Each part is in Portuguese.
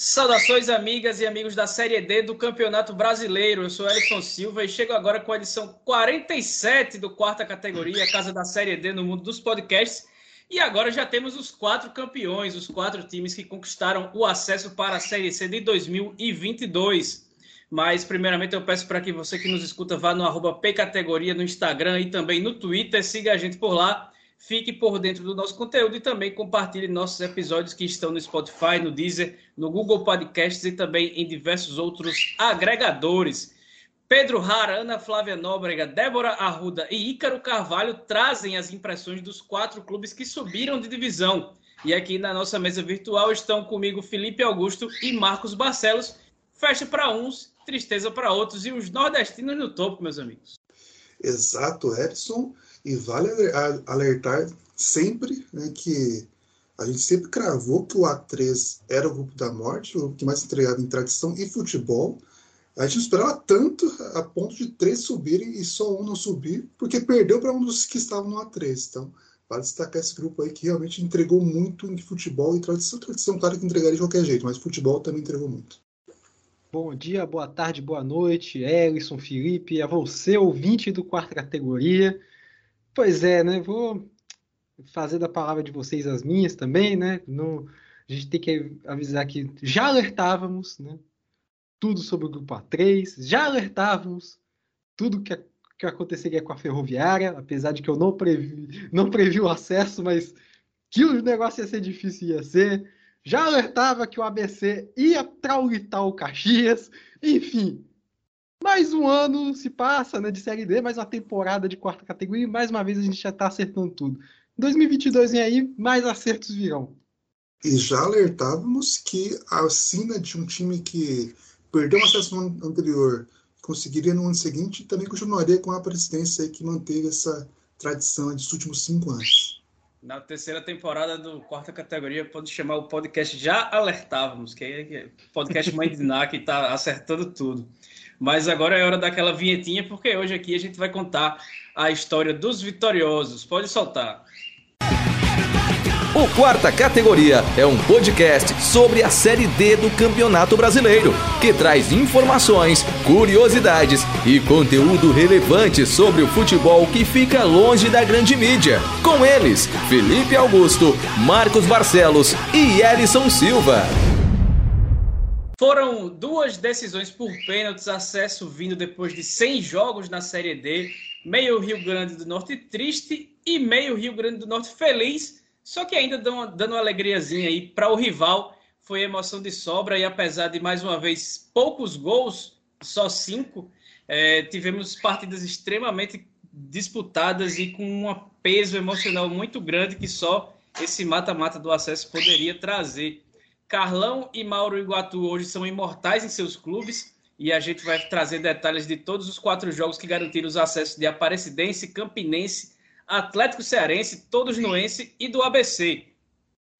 Saudações, amigas e amigos da Série D do Campeonato Brasileiro. Eu sou Elton Silva e chego agora com a edição 47 do quarta categoria, Casa da Série D no mundo dos podcasts. E agora já temos os quatro campeões, os quatro times que conquistaram o acesso para a Série C de 2022. Mas, primeiramente, eu peço para que você que nos escuta vá no arroba Pcategoria no Instagram e também no Twitter, siga a gente por lá Fique por dentro do nosso conteúdo e também compartilhe nossos episódios que estão no Spotify, no Deezer, no Google Podcasts e também em diversos outros agregadores. Pedro Rara, Ana Flávia Nóbrega, Débora Arruda e Ícaro Carvalho trazem as impressões dos quatro clubes que subiram de divisão. E aqui na nossa mesa virtual estão comigo Felipe Augusto e Marcos Barcelos. Fecha para uns, tristeza para outros e os nordestinos no topo, meus amigos. Exato, Edson. E vale alertar sempre né, que a gente sempre cravou que o A3 era o grupo da morte, o grupo que mais entregava em tradição e futebol. A gente esperava tanto a ponto de três subirem e só um não subir, porque perdeu para um dos que estavam no A3. Então, vale destacar esse grupo aí que realmente entregou muito em futebol e tradição. Tradição, claro que entregaria de qualquer jeito, mas futebol também entregou muito. Bom dia, boa tarde, boa noite, Ellison, Felipe, a você, ouvinte do quarta categoria. Pois é, né? Vou fazer da palavra de vocês as minhas também, né? No, a gente tem que avisar que já alertávamos, né? Tudo sobre o grupo A3, já alertávamos tudo que, que aconteceria com a ferroviária, apesar de que eu não previ, não previ o acesso, mas que o negócio ia ser difícil, ia ser. Já alertava que o ABC ia traulitar o Caxias, enfim, mais um ano se passa né, de Série D, mais uma temporada de quarta categoria, e mais uma vez a gente já está acertando tudo. 2022 vem aí, mais acertos virão. E já alertávamos que a sina de um time que perdeu o acesso no ano anterior, conseguiria no ano seguinte, também continuaria com a presidência que manteve essa tradição dos últimos cinco anos. Na terceira temporada do quarta categoria, pode chamar o podcast Já Alertávamos, que é o podcast Mãe de Ná, que está acertando tudo. Mas agora é hora daquela vinhetinha, porque hoje aqui a gente vai contar a história dos vitoriosos. Pode soltar. O Quarta Categoria é um podcast sobre a Série D do Campeonato Brasileiro, que traz informações, curiosidades e conteúdo relevante sobre o futebol que fica longe da grande mídia. Com eles, Felipe Augusto, Marcos Barcelos e Elison Silva. Foram duas decisões por pênaltis, acesso vindo depois de 100 jogos na Série D. Meio Rio Grande do Norte triste e meio Rio Grande do Norte feliz, só que ainda dando, dando uma alegriazinha aí para o rival. Foi emoção de sobra e apesar de mais uma vez poucos gols, só cinco, é, tivemos partidas extremamente disputadas e com um peso emocional muito grande que só esse mata-mata do acesso poderia trazer. Carlão e Mauro Iguatu hoje são imortais em seus clubes e a gente vai trazer detalhes de todos os quatro jogos que garantiram os acessos de Aparecidense, Campinense, Atlético Cearense, Todos Noense e do ABC.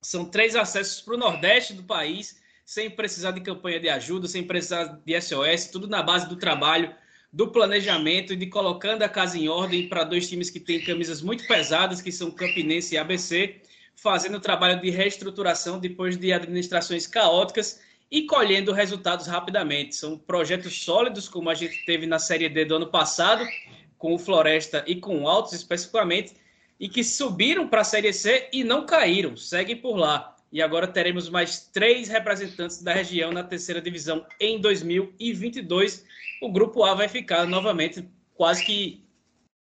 São três acessos para o Nordeste do país, sem precisar de campanha de ajuda, sem precisar de SOS, tudo na base do trabalho, do planejamento e de colocando a casa em ordem para dois times que têm camisas muito pesadas, que são Campinense e ABC fazendo o trabalho de reestruturação depois de administrações caóticas e colhendo resultados rapidamente. São projetos sólidos, como a gente teve na Série D do ano passado, com o Floresta e com o Altos especificamente, e que subiram para a Série C e não caíram, seguem por lá. E agora teremos mais três representantes da região na terceira divisão em 2022. O Grupo A vai ficar novamente quase que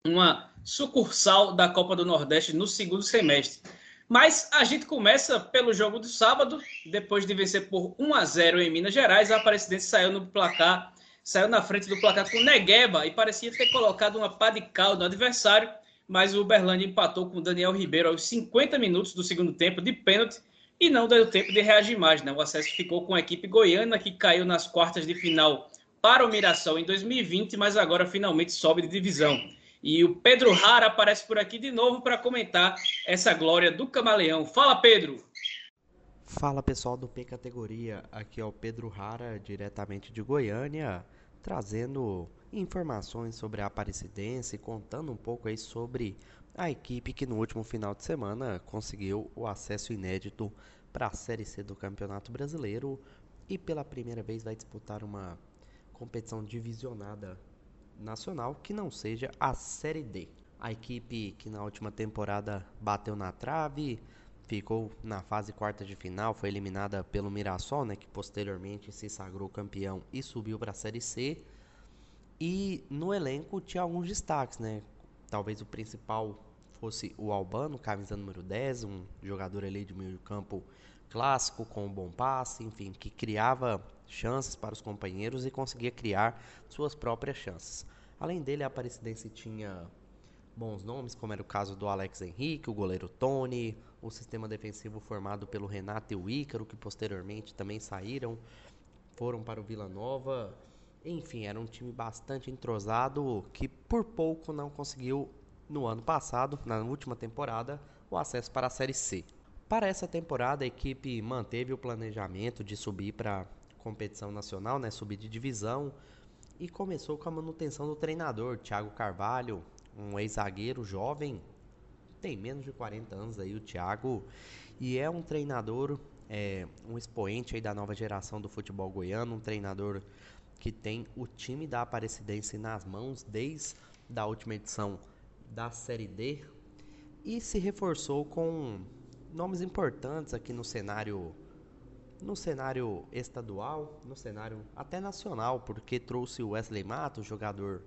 uma sucursal da Copa do Nordeste no segundo semestre. Mas a gente começa pelo jogo do sábado, depois de vencer por 1 a 0 em Minas Gerais, a Aparecidense saiu no placar, saiu na frente do placar com Negueba e parecia ter colocado uma pá de cal no adversário, mas o Uberlândia empatou com Daniel Ribeiro aos 50 minutos do segundo tempo de pênalti e não deu tempo de reagir mais. Né? O acesso ficou com a equipe goiana, que caiu nas quartas de final para o Mirassol em 2020, mas agora finalmente sobe de divisão. E o Pedro Rara aparece por aqui de novo para comentar essa glória do Camaleão. Fala, Pedro! Fala pessoal do P Categoria, aqui é o Pedro Rara, diretamente de Goiânia, trazendo informações sobre a Aparecidense, contando um pouco aí sobre a equipe que no último final de semana conseguiu o acesso inédito para a Série C do Campeonato Brasileiro. e pela primeira vez vai disputar uma competição divisionada nacional que não seja a Série D. A equipe que na última temporada bateu na trave, ficou na fase quarta de final, foi eliminada pelo Mirassol, né, que posteriormente se sagrou campeão e subiu para a Série C. E no elenco tinha alguns destaques, né? Talvez o principal fosse o Albano, camisa número 10, um jogador ali de meio campo clássico, com um bom passe, enfim, que criava chances para os companheiros e conseguia criar suas próprias chances. Além dele, a Aparecidense tinha bons nomes, como era o caso do Alex Henrique, o goleiro Tony, o sistema defensivo formado pelo Renato e o Ícaro, que posteriormente também saíram, foram para o Vila Nova. Enfim, era um time bastante entrosado que por pouco não conseguiu no ano passado, na última temporada, o acesso para a Série C. Para essa temporada, a equipe manteve o planejamento de subir para competição nacional, né, subir de divisão, e começou com a manutenção do treinador, Thiago Carvalho, um ex-zagueiro jovem, tem menos de 40 anos aí o Thiago, e é um treinador, é, um expoente aí da nova geração do futebol goiano, um treinador que tem o time da Aparecidense nas mãos desde a última edição da Série D e se reforçou com nomes importantes aqui no cenário no cenário estadual, no cenário até nacional, porque trouxe o Wesley Matos, jogador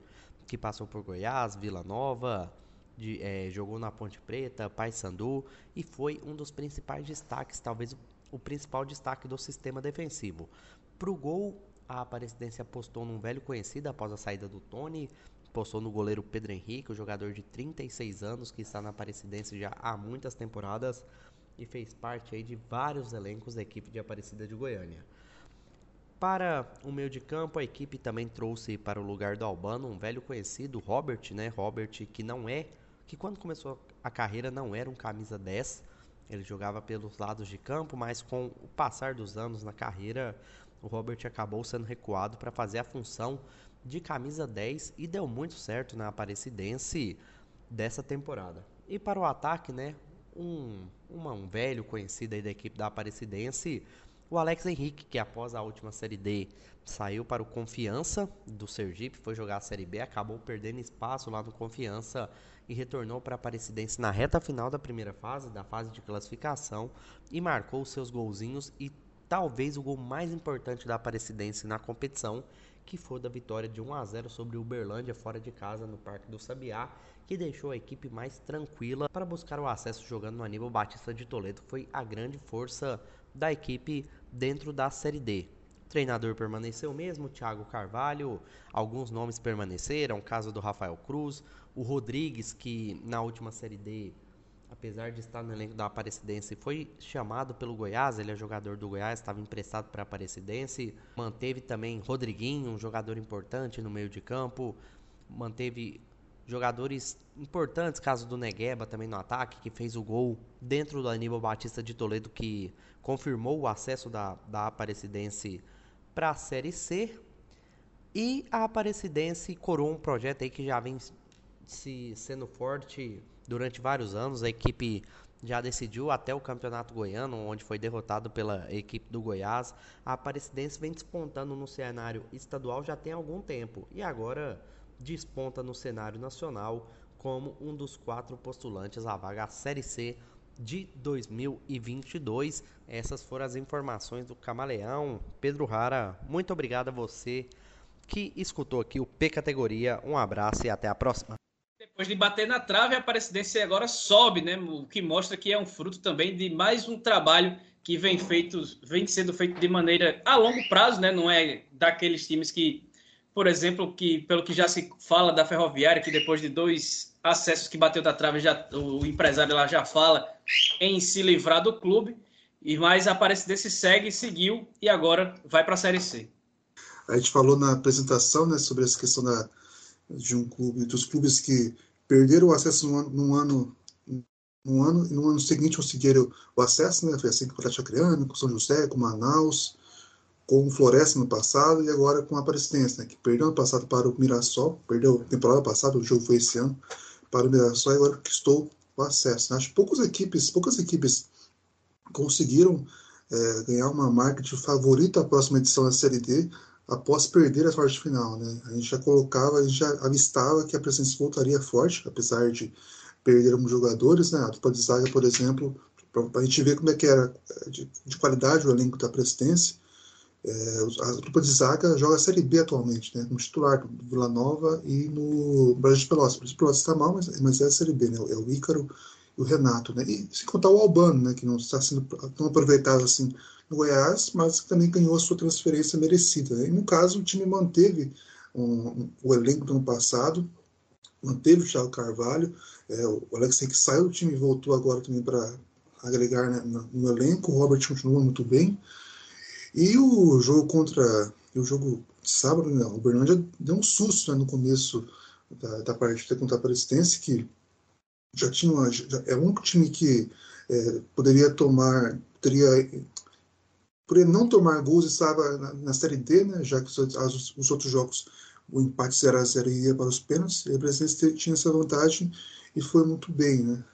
que passou por Goiás, Vila Nova, de, é, jogou na Ponte Preta, Paysandu e foi um dos principais destaques, talvez o, principal destaque do sistema defensivo. Para o gol, a Aparecidense apostou num velho conhecido após a saída do Tony, postou no goleiro Pedro Henrique, o jogador de 36 anos que está na Aparecidense já há muitas temporadas e fez parte aí de vários elencos da equipe de Aparecida de Goiânia. Para o meio de campo, a equipe também trouxe para o lugar do Albano um velho conhecido, Robert, né? Robert que não é, que quando começou a carreira não era um camisa 10, ele jogava pelos lados de campo, mas com o passar dos anos na carreira, o Robert acabou sendo recuado para fazer a função de camisa 10 e deu muito certo na Aparecidense dessa temporada. E para o ataque, né, um, uma, um velho conhecido aí da equipe da Aparecidense, o Alex Henrique, que após a última Série D saiu para o Confiança do Sergipe, foi jogar a Série B, acabou perdendo espaço lá no Confiança e retornou para a Aparecidense na reta final da primeira fase, da fase de classificação, e marcou seus golzinhos e talvez o gol mais importante da Aparecidense na competição, que foi da vitória de 1 a 0 sobre Uberlândia fora de casa no Parque do Sabiá, que deixou a equipe mais tranquila para buscar o acesso jogando no Aníbal Batista de Toledo. Foi a grande força da equipe dentro da Série D. O treinador permaneceu mesmo, Thiago Carvalho, alguns nomes permaneceram, o caso do Rafael Cruz, o Rodrigues, que na última Série D apesar de estar no elenco da Aparecidense, foi chamado pelo Goiás, ele é jogador do Goiás, estava emprestado para a Aparecidense. Manteve também Rodriguinho, um jogador importante no meio de campo. Manteve jogadores importantes, caso do Negueba também no ataque, que fez o gol dentro do Aníbal Batista de Toledo, que confirmou o acesso da, da Aparecidense para a Série C. E a Aparecidense coroou um projeto aí que já vem se sendo forte durante vários anos. A equipe já decidiu até o Campeonato Goiano, onde foi derrotado pela equipe do Goiás. A Aparecidense vem despontando no cenário estadual já tem algum tempo e agora desponta no cenário nacional como um dos quatro postulantes à vaga Série C de 2022. Essas foram as informações do Camaleão. Pedro Rara, muito obrigado a você que escutou aqui o P Categoria. Um abraço e até a próxima. Depois de bater na trave, a Aparecidense agora sobe, né? O que mostra que é um fruto também de mais um trabalho que vem feito, vem sendo feito de maneira a longo prazo, né? Não é daqueles times que, por exemplo, que pelo que já se fala da Ferroviária, que depois de dois acessos que bateu da trave, já o empresário lá já fala em se livrar do clube. E mais a Aparecidense segue, seguiu e agora vai para a Série C. A gente falou na apresentação, né, sobre essa questão da de um clube, dos clubes que perderam o acesso num, num ano num ano e no ano seguinte conseguiram o acesso, né? Foi assim com o Atlético com São José, com Manaus, com o Floresta no passado e agora com a Aparecidense, né? Que perdeu no passado para o Mirassol, perdeu temporada passada, o jogo foi esse ano, para o Mirassol e agora conquistou o acesso. Né? Acho que poucas equipes, poucas equipes conseguiram é, ganhar uma marca de favorito à próxima edição da Série D após perder a sorte final. Né? A gente já colocava, a gente já avistava que a presença voltaria forte, apesar de perder alguns jogadores. Né? A dupla de zaga, por exemplo, para a gente ver como é que era de, de qualidade o elenco da Presidência. É, a dupla de zaga joga a Série B atualmente, né? Como titular do Vila Nova e no Brasil de Pelotas. O Brasil de Pelotas está mal, mas, mas é a Série B, né? É o Ícaro e o Renato, né? E sem contar o Albano, né? Que não está sendo tão aproveitado assim no Goiás, mas também ganhou a sua transferência merecida. Né? E no caso, o time manteve um, o elenco do ano passado, manteve o Thiago Carvalho, é, o Alexei que saiu do time voltou agora também para agregar né, no, no elenco, o Robert continua muito bem. E o jogo contra. O jogo de sábado, né, o Bernardo deu um susto né, no começo da, da partida contra a Presidência, que já tinha uma, já, é o único time que é, poderia tomar, teria por não tomar gols estava na, na Série D, né, já que os, as, os outros jogos o empate 0 a 0 ia para os pênaltis, e a Presidência tinha essa vantagem e foi muito bem. Né?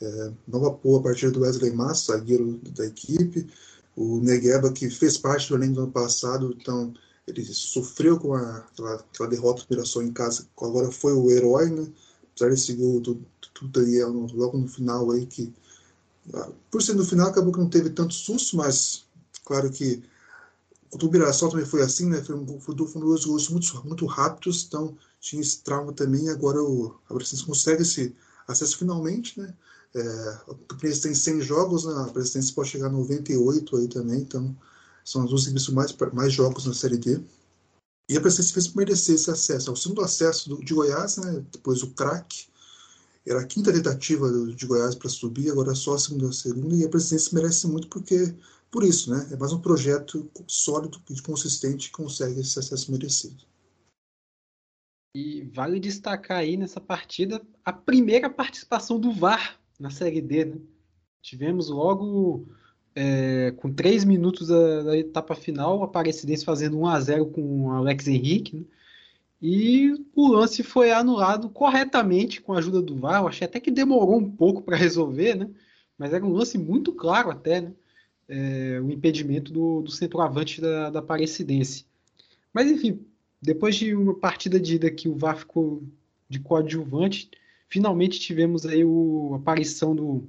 É, nova boa a partir do Wesley Massa, zagueiro da equipe, o Negueba, que fez parte do elenco do ano passado, então ele sofreu com a, aquela, aquela derrota do Mirassol em casa, agora foi o herói, né? apesar desse gol do, do Daniel logo no final aí, que ah, por ser no final acabou que não teve tanto susto, mas claro que o Mirassol também foi assim, né? Foi, um, foi dois gols muito, muito rápidos, então tinha esse trauma também, agora o, a Brasília consegue esse acesso finalmente, né? É, o Campinense tem 100 jogos, né? a Presidência pode chegar a 98 aí também, então são as duas equipes mais, mais jogos na Série D. E a Presidência fez merecer esse acesso. É o segundo acesso do, de Goiás, né? depois o craque. Era a quinta tentativa de Goiás para subir, agora só a segunda a segunda, e a Presidência merece muito porque, por isso, né? é mais um projeto sólido e consistente que consegue esse acesso merecido. E vale destacar aí nessa partida a primeira participação do VAR na Série D. Né? Tivemos logo, é, com três minutos da, da, etapa final, a Aparecidense fazendo 1 a 0 com o Alex Henrique. Né? E o lance foi anulado corretamente com a ajuda do VAR. Eu achei até que demorou um pouco para resolver, né? mas era um lance muito claro até, né? É, o impedimento do, do centroavante da, da Aparecidense. Mas enfim, depois de uma partida de ida que o VAR ficou de coadjuvante, finalmente tivemos aí a aparição do,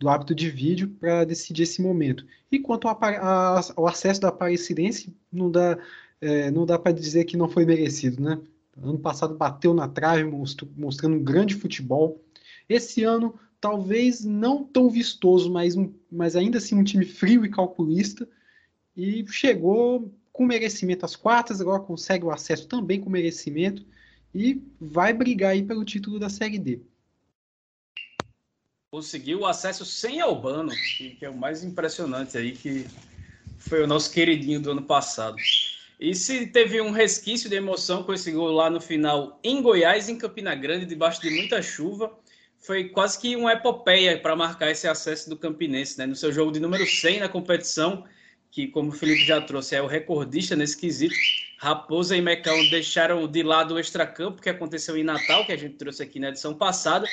do hábito de vídeo para decidir esse momento. E quanto ao, a, ao acesso da Aparecidense, não dá, é, não dá para dizer que não foi merecido, né? Ano passado bateu na trave, mostrando um grande futebol. Esse ano, talvez não tão vistoso, mas, mas ainda assim um time frio e calculista. E chegou com merecimento às quartas, agora consegue o acesso também com merecimento e vai brigar aí pelo título da Série D. Conseguiu o acesso sem Albano, que é o mais impressionante aí, que foi o nosso queridinho do ano passado. E se teve um resquício de emoção com esse gol lá no final em Goiás, em Campina Grande, debaixo de muita chuva, foi quase que uma epopeia para marcar esse acesso do Campinense, né? No seu jogo de número 100 na competição, que como o Felipe já trouxe, é o recordista nesse quesito, Raposa e Mecão deixaram de lado o extracampo que aconteceu em Natal, que a gente trouxe aqui na edição passada,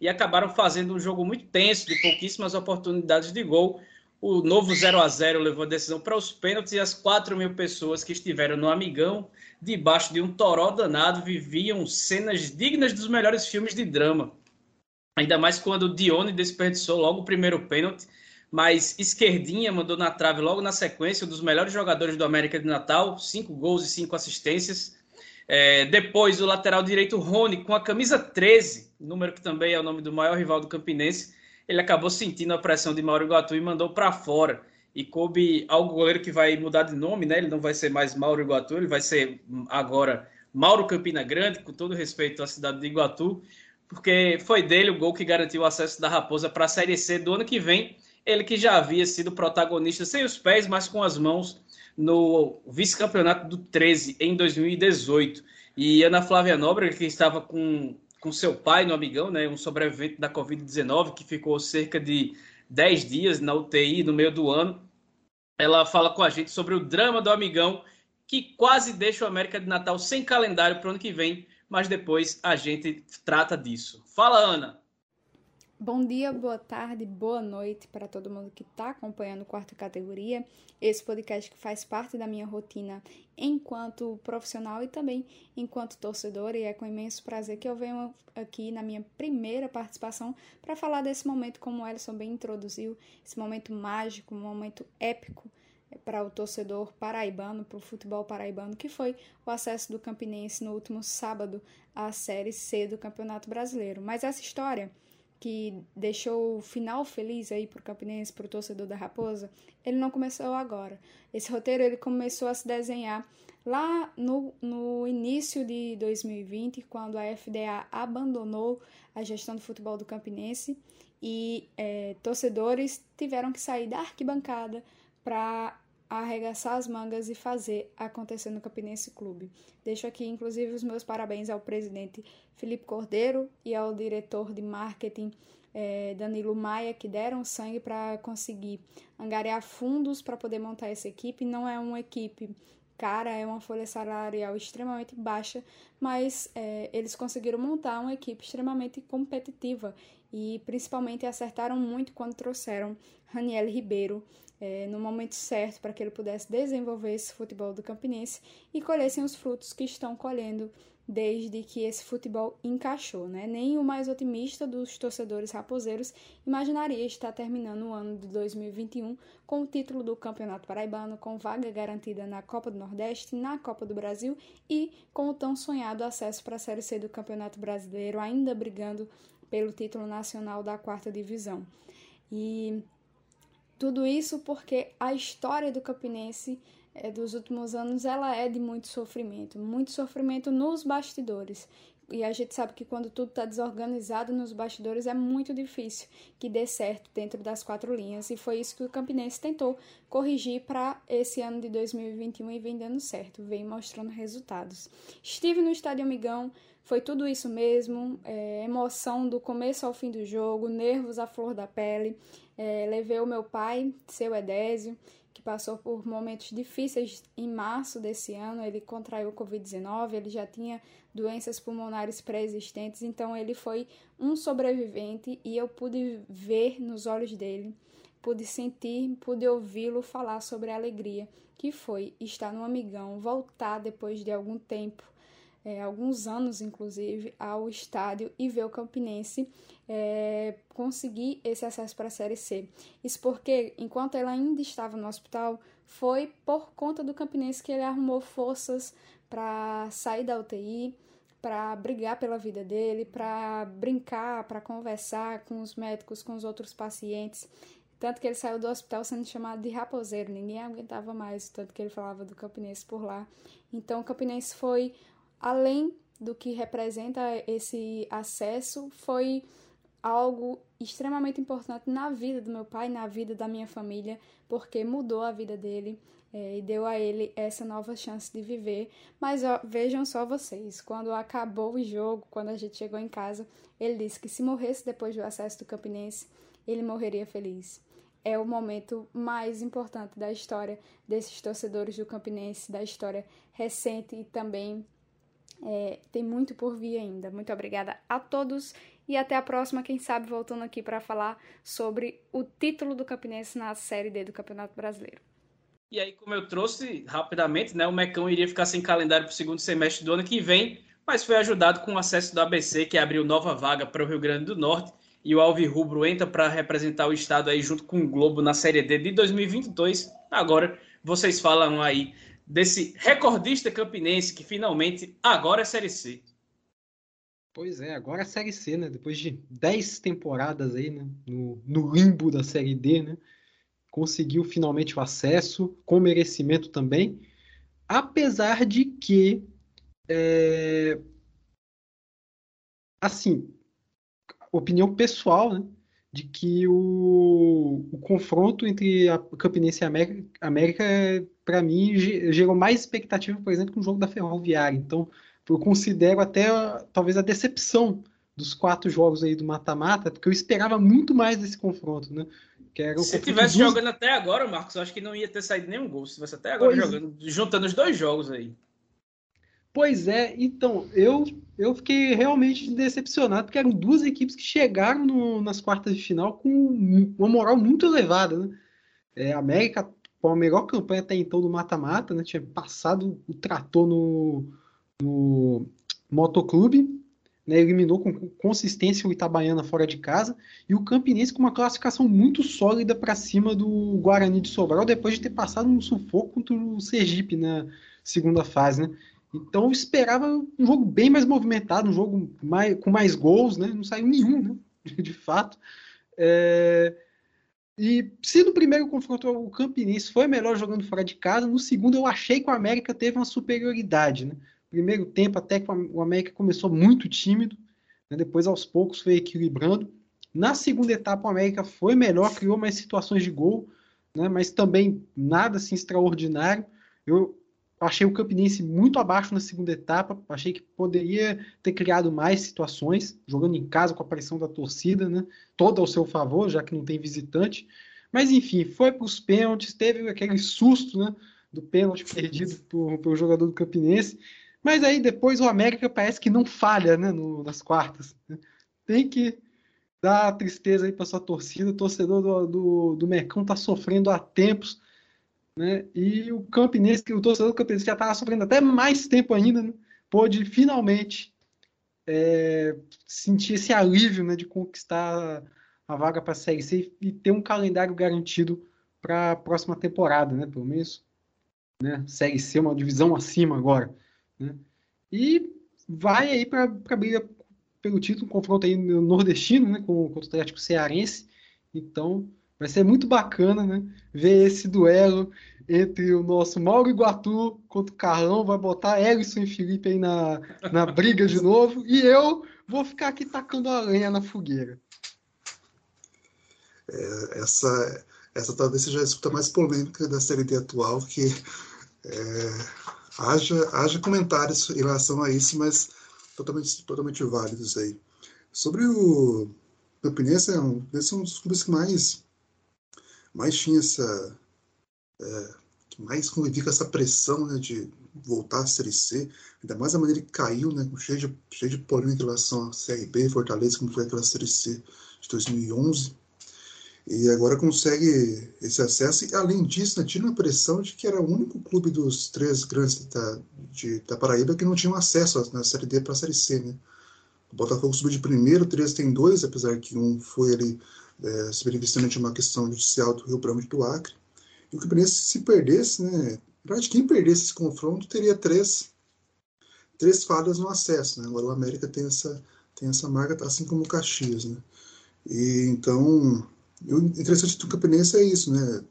e acabaram fazendo um jogo muito tenso, de pouquíssimas oportunidades de gol. O novo 0 a 0 levou a decisão para os pênaltis e as 4 mil pessoas que estiveram no Amigão, debaixo de um toró danado, viviam cenas dignas dos melhores filmes de drama. Ainda mais quando o Dione desperdiçou logo o primeiro pênalti mas Esquerdinha mandou na trave logo na sequência, um dos melhores jogadores do América de Natal, cinco gols e cinco assistências. É, depois, o lateral direito Rony, com a camisa 13, número que também é o nome do maior rival do Campinense, ele acabou sentindo a pressão de Mauro Iguatu e mandou para fora. E coube ao goleiro que vai mudar de nome, né? Ele não vai ser mais Mauro Iguatu, ele vai ser agora Mauro Campina Grande, com todo respeito à cidade de Iguatu, porque foi dele o gol que garantiu o acesso da Raposa para a Série C do ano que vem ele que já havia sido protagonista sem os pés, mas com as mãos no vice-campeonato do 13 em 2018. E Ana Flávia Nóbrega, que estava com, com seu pai no Amigão, né, um sobrevivente da Covid-19, que ficou cerca de 10 dias na UTI no meio do ano, ela fala com a gente sobre o drama do Amigão, que quase deixa o América de Natal sem calendário para o ano que vem, mas depois a gente trata disso. Fala, Ana! Bom dia, boa tarde, boa noite para todo mundo que está acompanhando quarta categoria. Esse podcast que faz parte da minha rotina enquanto profissional e também enquanto torcedor. E é com imenso prazer que eu venho aqui na minha primeira participação para falar desse momento, como o Ellison bem introduziu, esse momento mágico, um momento épico para o torcedor paraibano, para o futebol paraibano, que foi o acesso do Campinense no último sábado à Série C do Campeonato Brasileiro. Mas essa história que deixou o final feliz aí pro Campinense, pro torcedor da Raposa, ele não começou agora. Esse roteiro ele começou a se desenhar lá no, no início de 2020, quando a FDA abandonou a gestão do futebol do Campinense e é, torcedores tiveram que sair da arquibancada para arregaçar as mangas e fazer acontecer no Campinense Clube. Deixo aqui, inclusive, os meus parabéns ao presidente Felipe Cordeiro e ao diretor de marketing é, Danilo Maia, que deram sangue para conseguir angariar fundos para poder montar essa equipe. Não é uma equipe cara, é uma folha salarial extremamente baixa, mas é, eles conseguiram montar uma equipe extremamente competitiva e principalmente acertaram muito quando trouxeram Raniel Ribeiro é, no momento certo para que ele pudesse desenvolver esse futebol do Campinense e colhessem os frutos que estão colhendo desde que esse futebol encaixou, né? Nem o mais otimista dos torcedores raposeiros imaginaria estar terminando o ano de 2021 com o título do Campeonato Paraibano, com vaga garantida na Copa do Nordeste, na Copa do Brasil e com o tão sonhado acesso para a Série C do Campeonato Brasileiro, ainda brigando pelo título nacional da quarta divisão. E tudo isso porque a história do Campinense é, dos últimos anos ela é de muito sofrimento, muito sofrimento nos bastidores. E a gente sabe que quando tudo está desorganizado nos bastidores é muito difícil que dê certo dentro das quatro linhas. E foi isso que o Campinense tentou corrigir para esse ano de 2021 e vem dando certo, vem mostrando resultados. Estive no Estádio Amigão, foi tudo isso mesmo, é, emoção do começo ao fim do jogo, nervos à flor da pele. É, levei o meu pai, seu Edésio, que passou por momentos difíceis em março desse ano. Ele contraiu Covid-19, ele já tinha doenças pulmonares pré-existentes, então ele foi um sobrevivente e eu pude ver nos olhos dele, pude sentir, pude ouvi-lo falar sobre a alegria que foi estar no Amigão, voltar depois de algum tempo é, alguns anos, inclusive, ao estádio e ver o Campinense é, conseguir esse acesso para a Série C. Isso porque, enquanto ele ainda estava no hospital, foi por conta do Campinense que ele arrumou forças para sair da UTI, para brigar pela vida dele, para brincar, para conversar com os médicos, com os outros pacientes. Tanto que ele saiu do hospital sendo chamado de raposeiro, ninguém aguentava mais, tanto que ele falava do Campinense por lá. Então, o Campinense foi além do que representa esse acesso, foi algo extremamente importante na vida do meu pai, na vida da minha família, porque mudou a vida dele é, e deu a ele essa nova chance de viver. Mas ó, vejam só vocês, quando acabou o jogo, quando a gente chegou em casa, ele disse que se morresse depois do acesso do Campinense, ele morreria feliz. É o momento mais importante da história desses torcedores do Campinense, da história recente e também é, tem muito por vir ainda. Muito obrigada a todos e até a próxima. Quem sabe voltando aqui para falar sobre o título do Campinense na Série D do Campeonato Brasileiro. E aí, como eu trouxe rapidamente, né, o Mecão iria ficar sem calendário para o segundo semestre do ano que vem, mas foi ajudado com o acesso do ABC, que abriu nova vaga para o Rio Grande do Norte, e o Alvi Rubro entra para representar o estado aí junto com o Globo na Série D de 2022. Agora, vocês falam aí desse recordista campinense que finalmente agora é Série C. Pois é, agora é Série C, né? Depois de 10 temporadas aí, né? No, no limbo da Série D, né? Conseguiu finalmente o acesso, com merecimento também. Apesar de que, é... assim, opinião pessoal, né? De que o, o confronto entre a Campinense e a América, América para mim, gerou mais expectativa, por exemplo, que um jogo da Ferroviária. Então, eu considero até talvez a decepção dos quatro jogos aí do mata-mata, porque eu esperava muito mais desse confronto, né? Se tivesse dos... jogando até agora, Marcos, eu acho que não ia ter saído nenhum gol. Se tivesse até agora pois... jogando, juntando os dois jogos aí. Pois é, então, eu, eu fiquei realmente decepcionado, porque eram duas equipes que chegaram no, nas quartas de final com uma moral muito elevada, né? É, a América, com a melhor campanha até então do mata-mata, né? Tinha passado o trator no, no motoclube, né? eliminou com consistência o Itabaiana fora de casa, e o Campinense com uma classificação muito sólida para cima do Guarani de Sobral, depois de ter passado um sufoco contra o Sergipe na segunda fase, né? Então eu esperava um jogo bem mais movimentado, um jogo mais, com mais gols, né? Não saiu nenhum, né? De fato. É... E se no primeiro confronto o Campinense foi melhor jogando fora de casa, no segundo eu achei que o América teve uma superioridade, né? Primeiro tempo até que o América começou muito tímido, né? depois aos poucos foi equilibrando. Na segunda etapa o América foi melhor, criou mais situações de gol, né? mas também nada assim extraordinário. Eu achei o Campinense muito abaixo na segunda etapa. Achei que poderia ter criado mais situações, jogando em casa com a pressão da torcida, né? Toda ao seu favor, já que não tem visitante. Mas enfim, foi para os pênaltis, teve aquele susto, né? Do pênalti perdido pelo jogador do Campinense. Mas aí depois o América parece que não falha, né? No, nas quartas. Né? Tem que dar tristeza aí para sua torcida. O torcedor do, do, do Mecão tá sofrendo há tempos né? E o Campinense, o torcedor do Campinense já estava sofrendo até mais tempo ainda, né? pôde finalmente é, sentir esse alívio né, de conquistar a vaga para a Série C e ter um calendário garantido para a próxima temporada, né? Pelo menos, né? Série C, uma divisão acima agora, né? E vai aí para a briga pelo título, um confronto aí no nordestino, né? Com o Atlético Cearense. Então, Vai ser muito bacana, né? Ver esse duelo entre o nosso Mauro Iguatu contra o Carlão. Vai botar Ellison e Felipe aí na, na briga de novo. E eu vou ficar aqui tacando a lenha na fogueira. É, essa, essa talvez seja a escuta mais polêmica da série D atual, que é, haja, haja comentários em relação a isso, mas totalmente, totalmente válidos aí. Sobre o Campinense, é esse é um dos clubes que mais mais tinha essa. É, que mais convivia com essa pressão né, de voltar à Série C, ainda mais a maneira que caiu, né, cheio de, cheio de polêmica em relação à CRB, Fortaleza, como foi aquela Série C de 2011. E agora consegue esse acesso, e além disso, né, tinha uma pressão de que era o único clube dos três grandes da, de, da Paraíba que não tinha acesso na Série D para a Série C. Né? O Botafogo subiu de primeiro, o 13 tem dois, apesar que um foi ali é, beneficiando de uma questão judicial do Rio Branco e do Acre. E o Campinense, se perdesse, né, verdade, quem perdesse esse confronto teria três, três falhas no acesso. Né? Agora o América tem essa, tem essa marca, assim como o Caxias. Né? E, então, o interessante do Campinense é isso, né?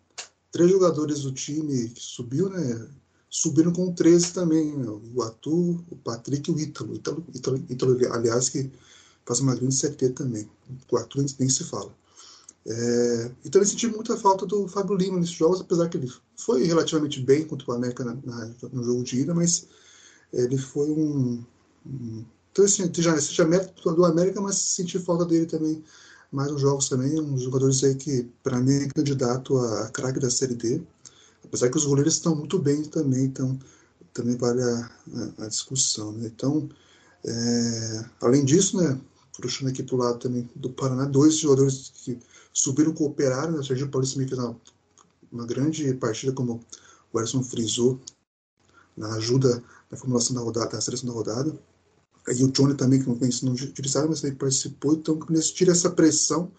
Três jogadores do time que subiu, né? Subiram com 13 também, né? o Atu, o Patrick e o Ítalo. Ítalo, Ítalo, Ítalo aliás, que faz uma grande CT também. O Arthur nem se fala. É, então eu senti muita falta do Fábio Lima nesses jogos, apesar que ele foi relativamente bem contra o América na, na, no jogo de ida, mas ele foi um. um então, assim, já, já mérito do América, mas senti falta dele também mais nos jogos também. Um jogadores aí que, para mim, é candidato a craque da Série D. Apesar que os goleiros estão muito bem também, então também vale a, a, a discussão. Né? Então, é, além disso, né, puxando aqui para o lado também do Paraná, dois jogadores que subiram com o Operário, né? o Serginho Paulista fez uma, uma grande partida, como o Erson frisou, na ajuda na formulação da rodada, da seleção da rodada. E o Johnny também, que não conhece no judiciário, mas também participou, então o Campinense tira essa pressão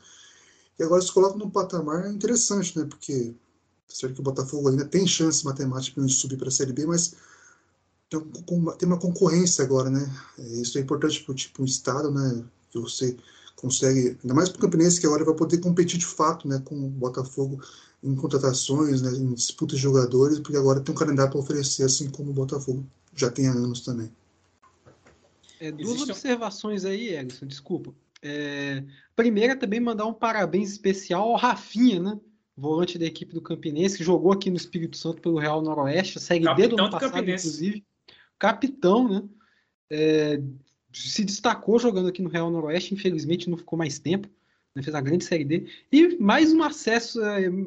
e agora se coloca num patamar interessante, né? Porque certo que o Botafogo ainda tem chance matemática de subir para a Série B, mas tem, uma concorrência agora, né? Isso é importante para o tipo, um estado, né? Que você consegue, ainda mais para o Campinense, que agora vai poder competir de fato né, com o Botafogo em contratações, né, em disputas de jogadores, porque agora tem um calendário para oferecer, assim como o Botafogo já tem há anos também. É, duas Existe... observações aí, Edson, desculpa. É, primeira, também mandar um parabéns especial ao Rafinha, né? Volante da equipe do Campinense, que jogou aqui no Espírito Santo pelo Real Noroeste, segue desde o ano passado, inclusive. Capitão, né? É, se destacou jogando aqui no Real Noroeste, infelizmente não ficou mais tempo, né, fez a grande Série D. E mais um acesso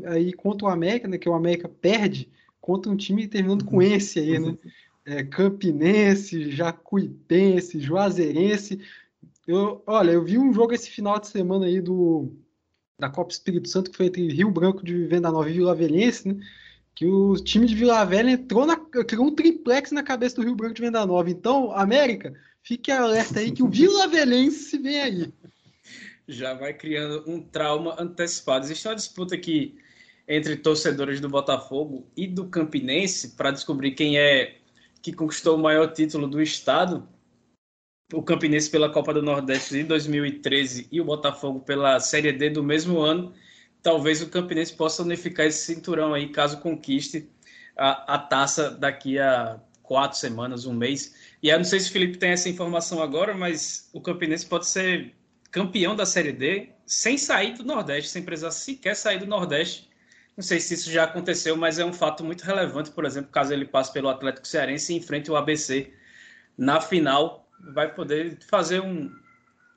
aí contra o América, né, que o América perde contra um time terminando com esse aí, né? é, Campinense, Jacuipense, Juazeirense. Eu, olha, eu vi um jogo esse final de semana aí do da Copa Espírito Santo, que foi entre Rio Branco de Venda Nova e Vila Velhense, né? Que o time de Vila Velha entrou na, criou um triplex na cabeça do Rio Branco de Venda Nova. Então, América, fique alerta aí que o Vila Velhense vem aí. Já vai criando um trauma antecipado. Existe uma disputa aqui entre torcedores do Botafogo e do Campinense para descobrir quem é que conquistou o maior título do estado o Campinense pela Copa do Nordeste de 2013 e o Botafogo pela Série D do mesmo ano, talvez o Campinense possa unificar esse cinturão aí, caso conquiste a, a taça daqui a quatro semanas, um mês. E eu não sei se o Felipe tem essa informação agora, mas o Campinense pode ser campeão da Série D sem sair do Nordeste, sem precisar sequer sair do Nordeste. Não sei se isso já aconteceu, mas é um fato muito relevante, por exemplo, caso ele passe pelo Atlético Cearense e enfrente o ABC na final vai poder fazer um,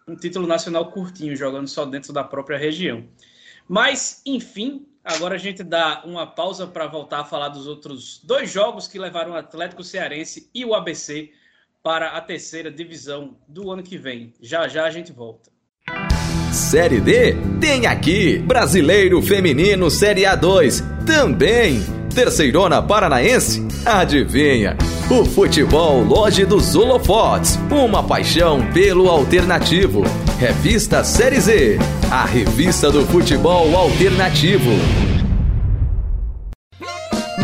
um título nacional curtinho, jogando só dentro da própria região. Mas, enfim, agora a gente dá uma pausa para voltar a falar dos outros dois jogos que levaram o Atlético Cearense e o ABC para a terceira divisão do ano que vem. Já já a gente volta. Série D tem aqui Brasileiro Feminino Série A2 também. Terceirona Paranaense? Adivinha? O futebol Loja dos Holofotes, uma paixão pelo alternativo. Revista Série Z, a revista do futebol alternativo.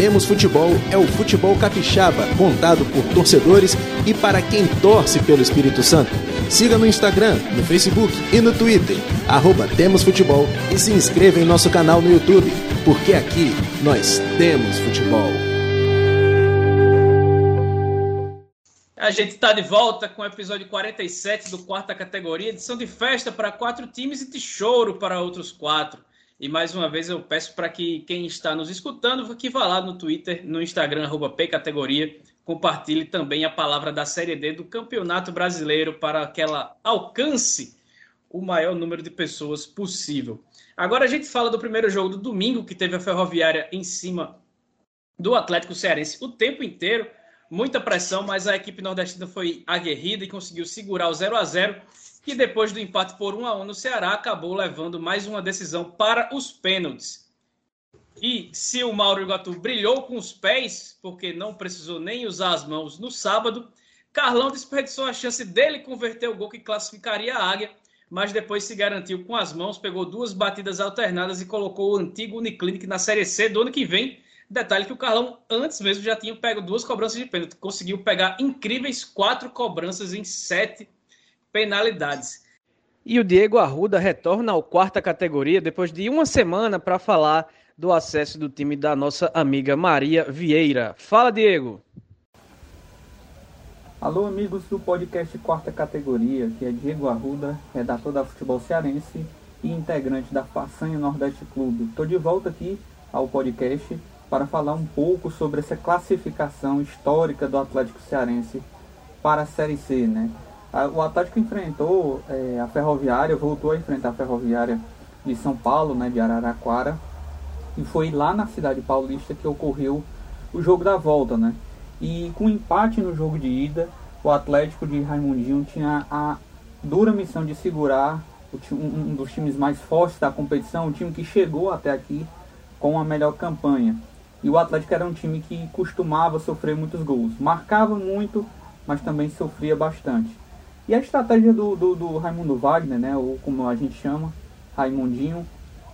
Temos Futebol é o futebol capixaba, contado por torcedores e para quem torce pelo Espírito Santo. Siga no Instagram, no Facebook e no Twitter, arroba Temos Futebol e se inscreva em nosso canal no YouTube, porque aqui nós temos futebol. A gente está de volta com o episódio 47 do quarta categoria, edição de festa para quatro times e de choro para outros quatro. E mais uma vez eu peço para que quem está nos escutando, que vá lá no Twitter, no Instagram, arroba Pcategoria, compartilhe também a palavra da Série D do Campeonato Brasileiro para que ela alcance o maior número de pessoas possível. Agora a gente fala do primeiro jogo do domingo, que teve a Ferroviária em cima do Atlético Cearense o tempo inteiro. Muita pressão, mas a equipe nordestina foi aguerrida e conseguiu segurar o 0 a 0 que depois do empate por 1 a 1 no Ceará acabou levando mais uma decisão para os pênaltis. E se o Mauro Iguatu brilhou com os pés, porque não precisou nem usar as mãos no sábado, Carlão desperdiçou a chance dele converter o gol que classificaria a Águia, mas depois se garantiu com as mãos, pegou duas batidas alternadas e colocou o antigo Uniclinic na Série C do ano que vem. Detalhe que o Carlão antes mesmo já tinha pego duas cobranças de pênalti, conseguiu pegar incríveis quatro cobranças em sete penalidades. E o Diego Arruda retorna ao quarta categoria depois de uma semana para falar do acesso do time da nossa amiga Maria Vieira. Fala, Diego! Alô, amigos do podcast Quarta Categoria, que é Diego Arruda, redator da Futebol Cearense e integrante da Façanha Nordeste Clube. Estou de volta aqui ao podcast para falar um pouco sobre essa classificação histórica do Atlético Cearense para a Série C, né? O Atlético enfrentou é, a Ferroviária, voltou a enfrentar a Ferroviária de São Paulo, né, de Araraquara, e foi lá na cidade paulista que ocorreu o jogo da volta, né? E com empate no jogo de ida, o Atlético de Raimundinho tinha a dura missão de segurar um dos times mais fortes da competição, um time que chegou até aqui com a melhor campanha. E o Atlético era um time que costumava sofrer muitos gols, marcava muito, mas também sofria bastante. E a estratégia do, do, do Raimundo Wagner, né, ou como a gente chama, Raimundinho,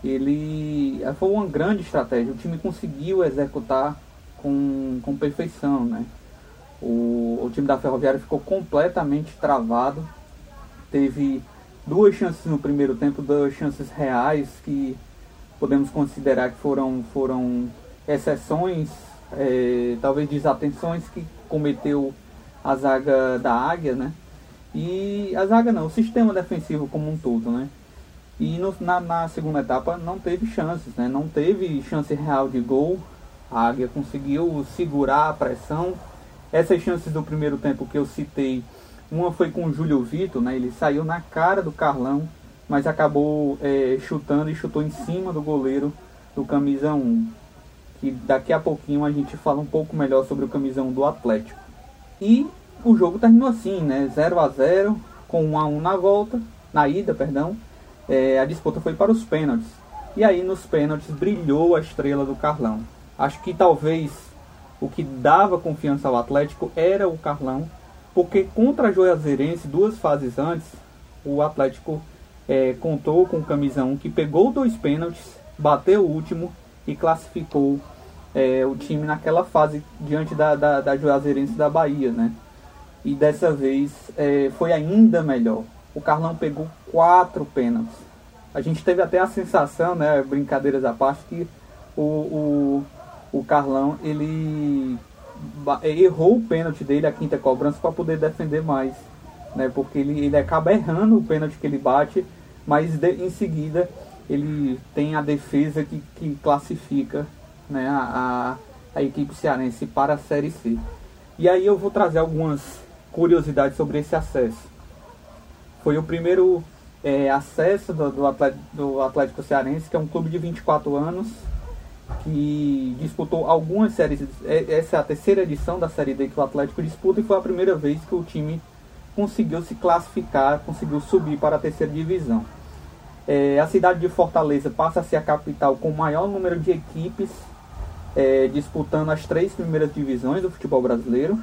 ele eh, foi uma grande estratégia. O time conseguiu executar com, com perfeição, né? O, o time da Ferroviária ficou completamente travado. Teve duas chances no primeiro tempo, duas chances reais que podemos considerar que foram, foram exceções, é, talvez desatenções que cometeu a zaga da Águia, né? E a zaga não, o sistema defensivo como um todo, né? E no, na, na, segunda etapa não teve chances, né? Não teve chance real de gol. A Águia conseguiu segurar a pressão. Essas chances do primeiro tempo que eu citei, uma foi com o Júlio Vitor, né? Ele saiu na cara do Carlão, mas acabou é, chutando e chutou em cima do goleiro do camisa 1. Que daqui a pouquinho a gente fala um pouco melhor sobre o camisa 1 do Atlético. E o jogo terminou assim, né? 0 a 0 com 1 a 1 na volta, na ida, perdão. É, a disputa foi para os pênaltis. E aí nos pênaltis brilhou a estrela do Carlão. Acho que talvez o que dava confiança ao Atlético era o Carlão, porque contra a Juazeirense, duas fases antes, o Atlético é, contou com o camisão que pegou dois pênaltis, bateu o último e classificou é, o time naquela fase diante da, da, da Juazeirense da Bahia, né? E dessa vez é, foi ainda melhor. O Carlão pegou quatro pênaltis. A gente teve até a sensação, né, brincadeiras à parte, que o, o, o Carlão ele errou o pênalti dele, a quinta cobrança, para poder defender mais. Né, porque ele, ele acaba errando o pênalti que ele bate, mas de, em seguida ele tem a defesa que, que classifica né, a, a, a equipe cearense para a Série C. E aí eu vou trazer algumas curiosidade sobre esse acesso. Foi o primeiro é, acesso do, do, Atlético, do Atlético Cearense, que é um clube de 24 anos, que disputou algumas séries. É, essa é a terceira edição da Série D que o Atlético disputa e foi a primeira vez que o time conseguiu se classificar, conseguiu subir para a terceira divisão. É, a cidade de Fortaleza passa a ser a capital com o maior número de equipes é, disputando as três primeiras divisões do futebol brasileiro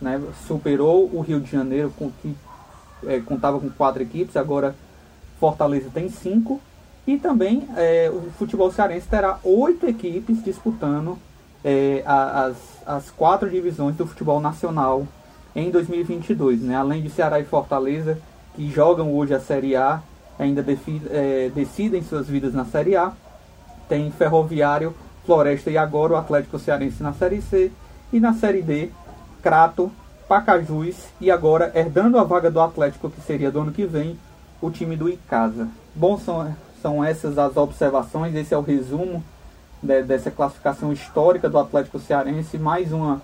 né, superou o Rio de Janeiro, com, que é, contava com quatro equipes, agora Fortaleza tem cinco. E também é, o futebol cearense terá oito equipes disputando é, as, as quatro divisões do futebol nacional em 2022. Né? Além de Ceará e Fortaleza, que jogam hoje a Série A, ainda defi, é, decidem suas vidas na Série A. Tem Ferroviário, Floresta e agora o Atlético Cearense na Série C. E na Série D, Crato, Pacajus e agora, herdando a vaga do Atlético, que seria do ano que vem, o time do Icasa. Bom, são, são essas as observações, esse é o resumo de, dessa classificação histórica do Atlético Cearense, mais uma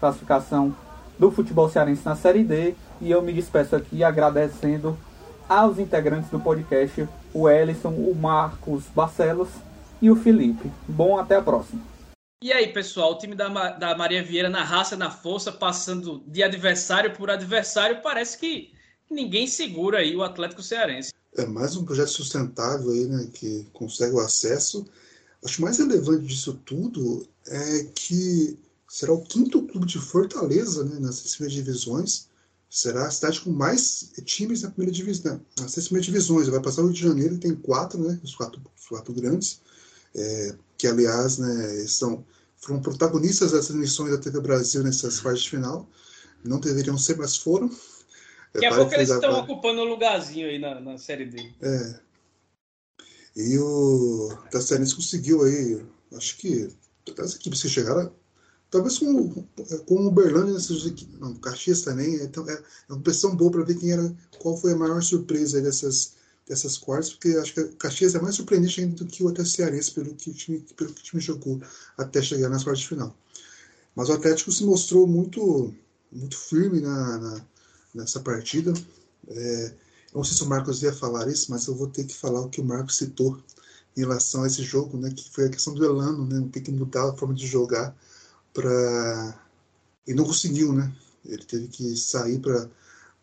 classificação do futebol cearense na Série D. E eu me despeço aqui agradecendo aos integrantes do podcast, o Ellison, o Marcos Barcelos e o Felipe. Bom, até a próxima. E aí, pessoal, o time da, da Maria Vieira na raça, na força, passando de adversário por adversário, parece que ninguém segura aí o Atlético Cearense. É mais um projeto sustentável aí, né, que consegue o acesso. Acho mais relevante disso tudo é que será o quinto clube de Fortaleza, né, nas primeiras divisões. Será a cidade com mais times na primeira divisão, nas seis primeiras divisões. Vai passar o Rio de Janeiro, tem quatro, né, os quatro, os quatro grandes. É, que aliás né, são, foram protagonistas das transmissões da TV Brasil nessas fases de final. Não deveriam ser, mas foram. Daqui a pouco eles estão ocupando um lugarzinho aí na, na Série D. É. E o Tassarense conseguiu aí, acho que as equipes que chegaram, talvez com, com o Uberlândia nessas equipes, não, Caxias também, então é, é uma impressão boa para ver quem era, qual foi a maior surpresa dessas dessas quartas, porque acho que a Caxias é mais surpreendente ainda do que o Atlético Cearense, pelo que o time, pelo que o time jogou até chegar nas quartas de final. Mas o Atlético se mostrou muito, muito firme na, na nessa partida. É, não sei se o Marcos ia falar isso, mas eu vou ter que falar o que o Marcos citou em relação a esse jogo, né, que foi a questão do Elano, né, tem que mudar a forma de jogar para e não conseguiu, né? Ele teve que sair para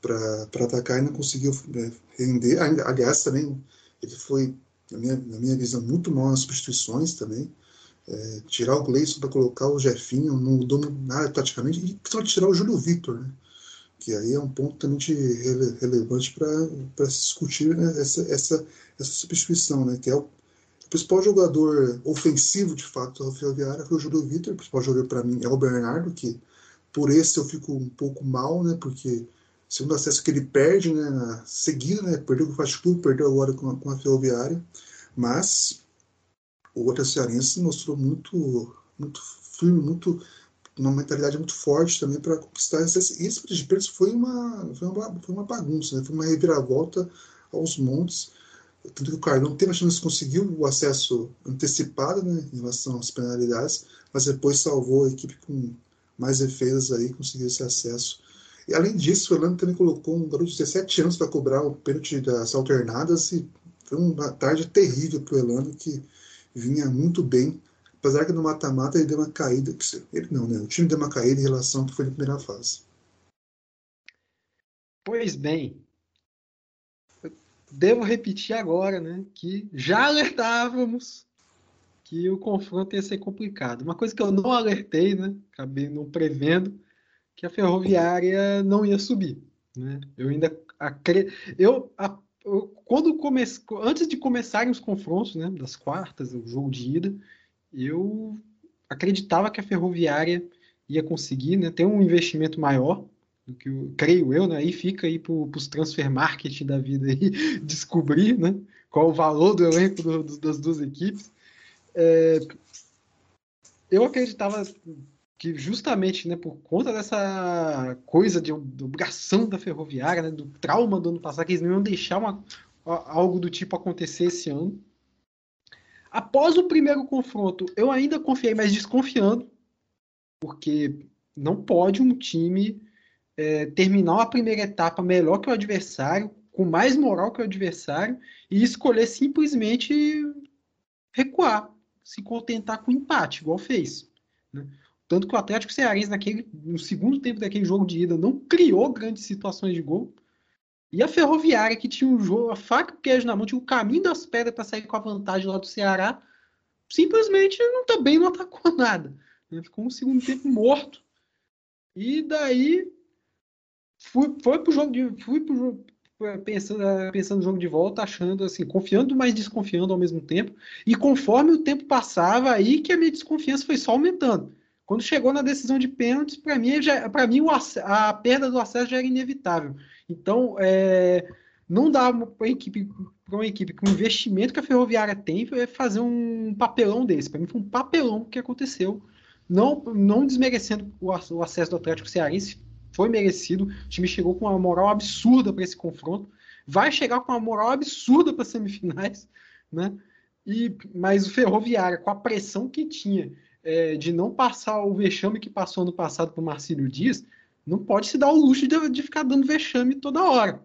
para atacar e não conseguiu né, render. Aliás, também ele foi, na minha, na minha visão, muito mal nas substituições também. É, tirar o Gleison para colocar o Jefinho não mudou nada praticamente, e principalmente tirar o Júlio Victor, né? que aí é um ponto também rele, relevante para se discutir né? essa, essa, essa substituição, né? que é o, o principal jogador ofensivo, de fato, da Ferroviária foi o Júlio Victor, o principal jogador para mim é o Bernardo, que por esse eu fico um pouco mal, né? porque segundo acesso que ele perde, né, na seguida, né, perdeu com o Fast Clube, perdeu agora com a, com a Ferroviária, mas o outro cearense mostrou muito, muito firme, muito uma mentalidade muito forte também para conquistar esse, esse de pênalti foi uma, foi uma, foi uma bagunça, né? foi uma reviravolta aos montes. Tanto que o Carlão teve a chance de conseguir o acesso antecipado né, em relação às penalidades, mas depois salvou a equipe com mais defesas aí, conseguiu esse acesso. E além disso, o Elano também colocou um garoto de 17 anos para cobrar o pênalti das alternadas e foi uma tarde terrível para o Elano, que vinha muito bem Apesar que no mata-mata ele deu uma caída. Ele não, né? O time deu uma caída em relação ao que foi na primeira fase. Pois bem. Devo repetir agora, né? Que já alertávamos que o confronto ia ser complicado. Uma coisa que eu não alertei, né? Acabei não prevendo que a Ferroviária não ia subir. Né? Eu ainda acredito. Eu, a, eu, quando come... antes de começarem os confrontos, né? Das quartas, o jogo de ida, eu acreditava que a Ferroviária ia conseguir né, ter um investimento maior do que eu, creio eu, né? Aí fica aí para os transfer marketing da vida aí descobrir, né? Qual o valor do elenco do, do, das duas equipes. É, eu acreditava que justamente, né, por conta dessa coisa de, de obrigação da Ferroviária, né, do trauma do ano passado, que eles não iam deixar uma, algo do tipo acontecer esse ano. Após o primeiro confronto, eu ainda confiei, mas desconfiando, porque não pode um time é, terminar a primeira etapa melhor que o adversário, com mais moral que o adversário, e escolher simplesmente recuar, se contentar com empate, igual fez. Né? Tanto que o Atlético Cearense, naquele, no segundo tempo daquele jogo de ida, não criou grandes situações de gol. E a Ferroviária, que tinha o jogo, a faca e o queijo na mão, tinha o caminho das pedras para sair com a vantagem lá do Ceará, simplesmente não também não atacou nada. Né? Ficou um segundo tempo morto. E daí fui, foi pro jogo de. Fui pro jogo, pensando, pensando no jogo de volta, achando assim, confiando, mas desconfiando ao mesmo tempo. E conforme o tempo passava, aí que a minha desconfiança foi só aumentando. Quando chegou na decisão de pênaltis, para mim, para mim a perda do acesso já era inevitável. Então, é, não dá para equipe, uma equipe com o investimento que a Ferroviária tem fazer um papelão desse. Para mim foi um papelão que aconteceu. Não, não desmerecendo o, o acesso do Atlético Cearense, foi merecido. O time chegou com uma moral absurda para esse confronto. Vai chegar com uma moral absurda para as semifinais, né? E, mas o Ferroviária, com a pressão que tinha é, de não passar o vexame que passou no passado para o Marcílio Dias, não pode se dar o luxo de, de ficar dando vexame toda hora.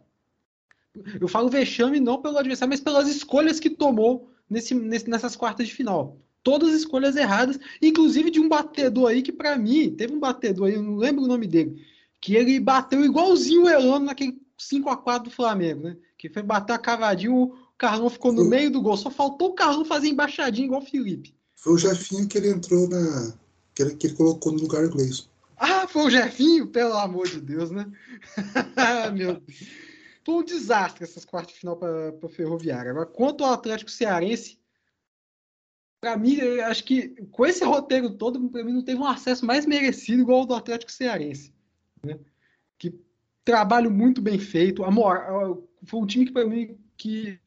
Eu falo vexame não pelo adversário, mas pelas escolhas que tomou nesse, nesse, nessas quartas de final. Todas escolhas erradas, inclusive de um batedor aí que, para mim, teve um batedor aí, eu não lembro o nome dele, que ele bateu igualzinho o Elano naquele 5 a 4 do Flamengo, né? Que foi bater a cavadinha, o Carlão ficou no meio do gol. Só faltou o Carlão fazer embaixadinha igual o Felipe. Foi o Jefinho que ele entrou na. que ele, que ele colocou no lugar do Gleison. Ah, foi o Jefinho? Pelo amor de Deus, né? Meu. Foi um desastre essas quartas de final para a Ferroviária. Agora, quanto ao Atlético Cearense, para mim, acho que com esse roteiro todo, para mim não teve um acesso mais merecido igual ao do Atlético Cearense. Né? Que trabalho muito bem feito. A moral, foi um time que, para mim, que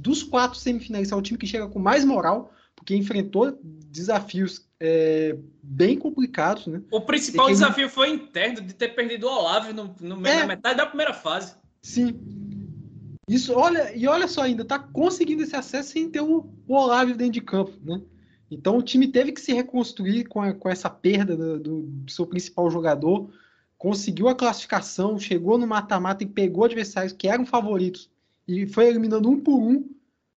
dos quatro semifinais, é o time que chega com mais moral, porque enfrentou desafios é, bem complicados, né? O principal desafio foi interno de ter perdido o Olavo no, no é. na metade da primeira fase. Sim. Isso, olha, e olha só ainda, tá conseguindo esse acesso sem ter o, o Olavo dentro de campo, né? Então o time teve que se reconstruir com, a, com essa perda do, do, do, seu principal jogador, conseguiu a classificação, chegou no mata-mata e pegou adversários que eram favoritos e foi eliminando um por um,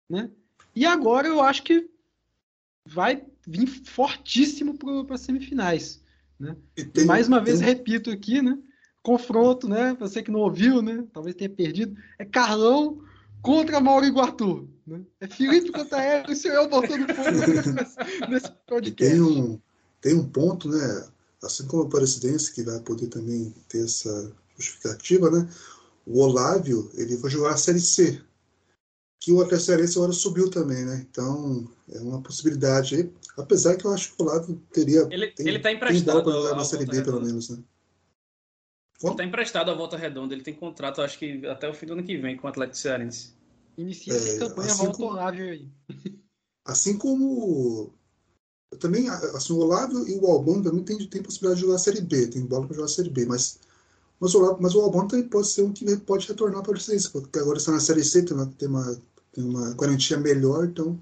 né? E agora eu acho que vai vir fortíssimo para as semifinais. Né? Tem, Mais uma vez, tem... repito aqui, né? Confronto, né? Você que não ouviu, né? Talvez tenha perdido. É Carlão contra Mauro Iguatu. Né? É Felipe contra ele, e eu botando fogo nesse, podcast. Tem um, tem um ponto, né? Assim como a Presidência, que vai poder também ter essa justificativa, né? O Olávio, ele vai jogar a Série C que o Atlético agora subiu também, né? Então, é uma possibilidade aí. Apesar que eu acho que o Lado teria. Ele, tem, ele tá emprestado. Tem jogar na Série B, pelo menos, né? Ele tá emprestado à volta redonda, ele tem contrato, acho que até o fim do ano que vem com o Atlético Cearense. Inicia é, essa campanha, assim volta como, aí. Assim como também, assim, o Olavo e o Albano também tem, tem possibilidade de jogar a Série B, tem bola para jogar a Série B, mas, mas, o, mas o Albano também pode ser um que pode retornar para a licença, porque agora está na Série C, tem uma, tem uma, tem uma garantia melhor, então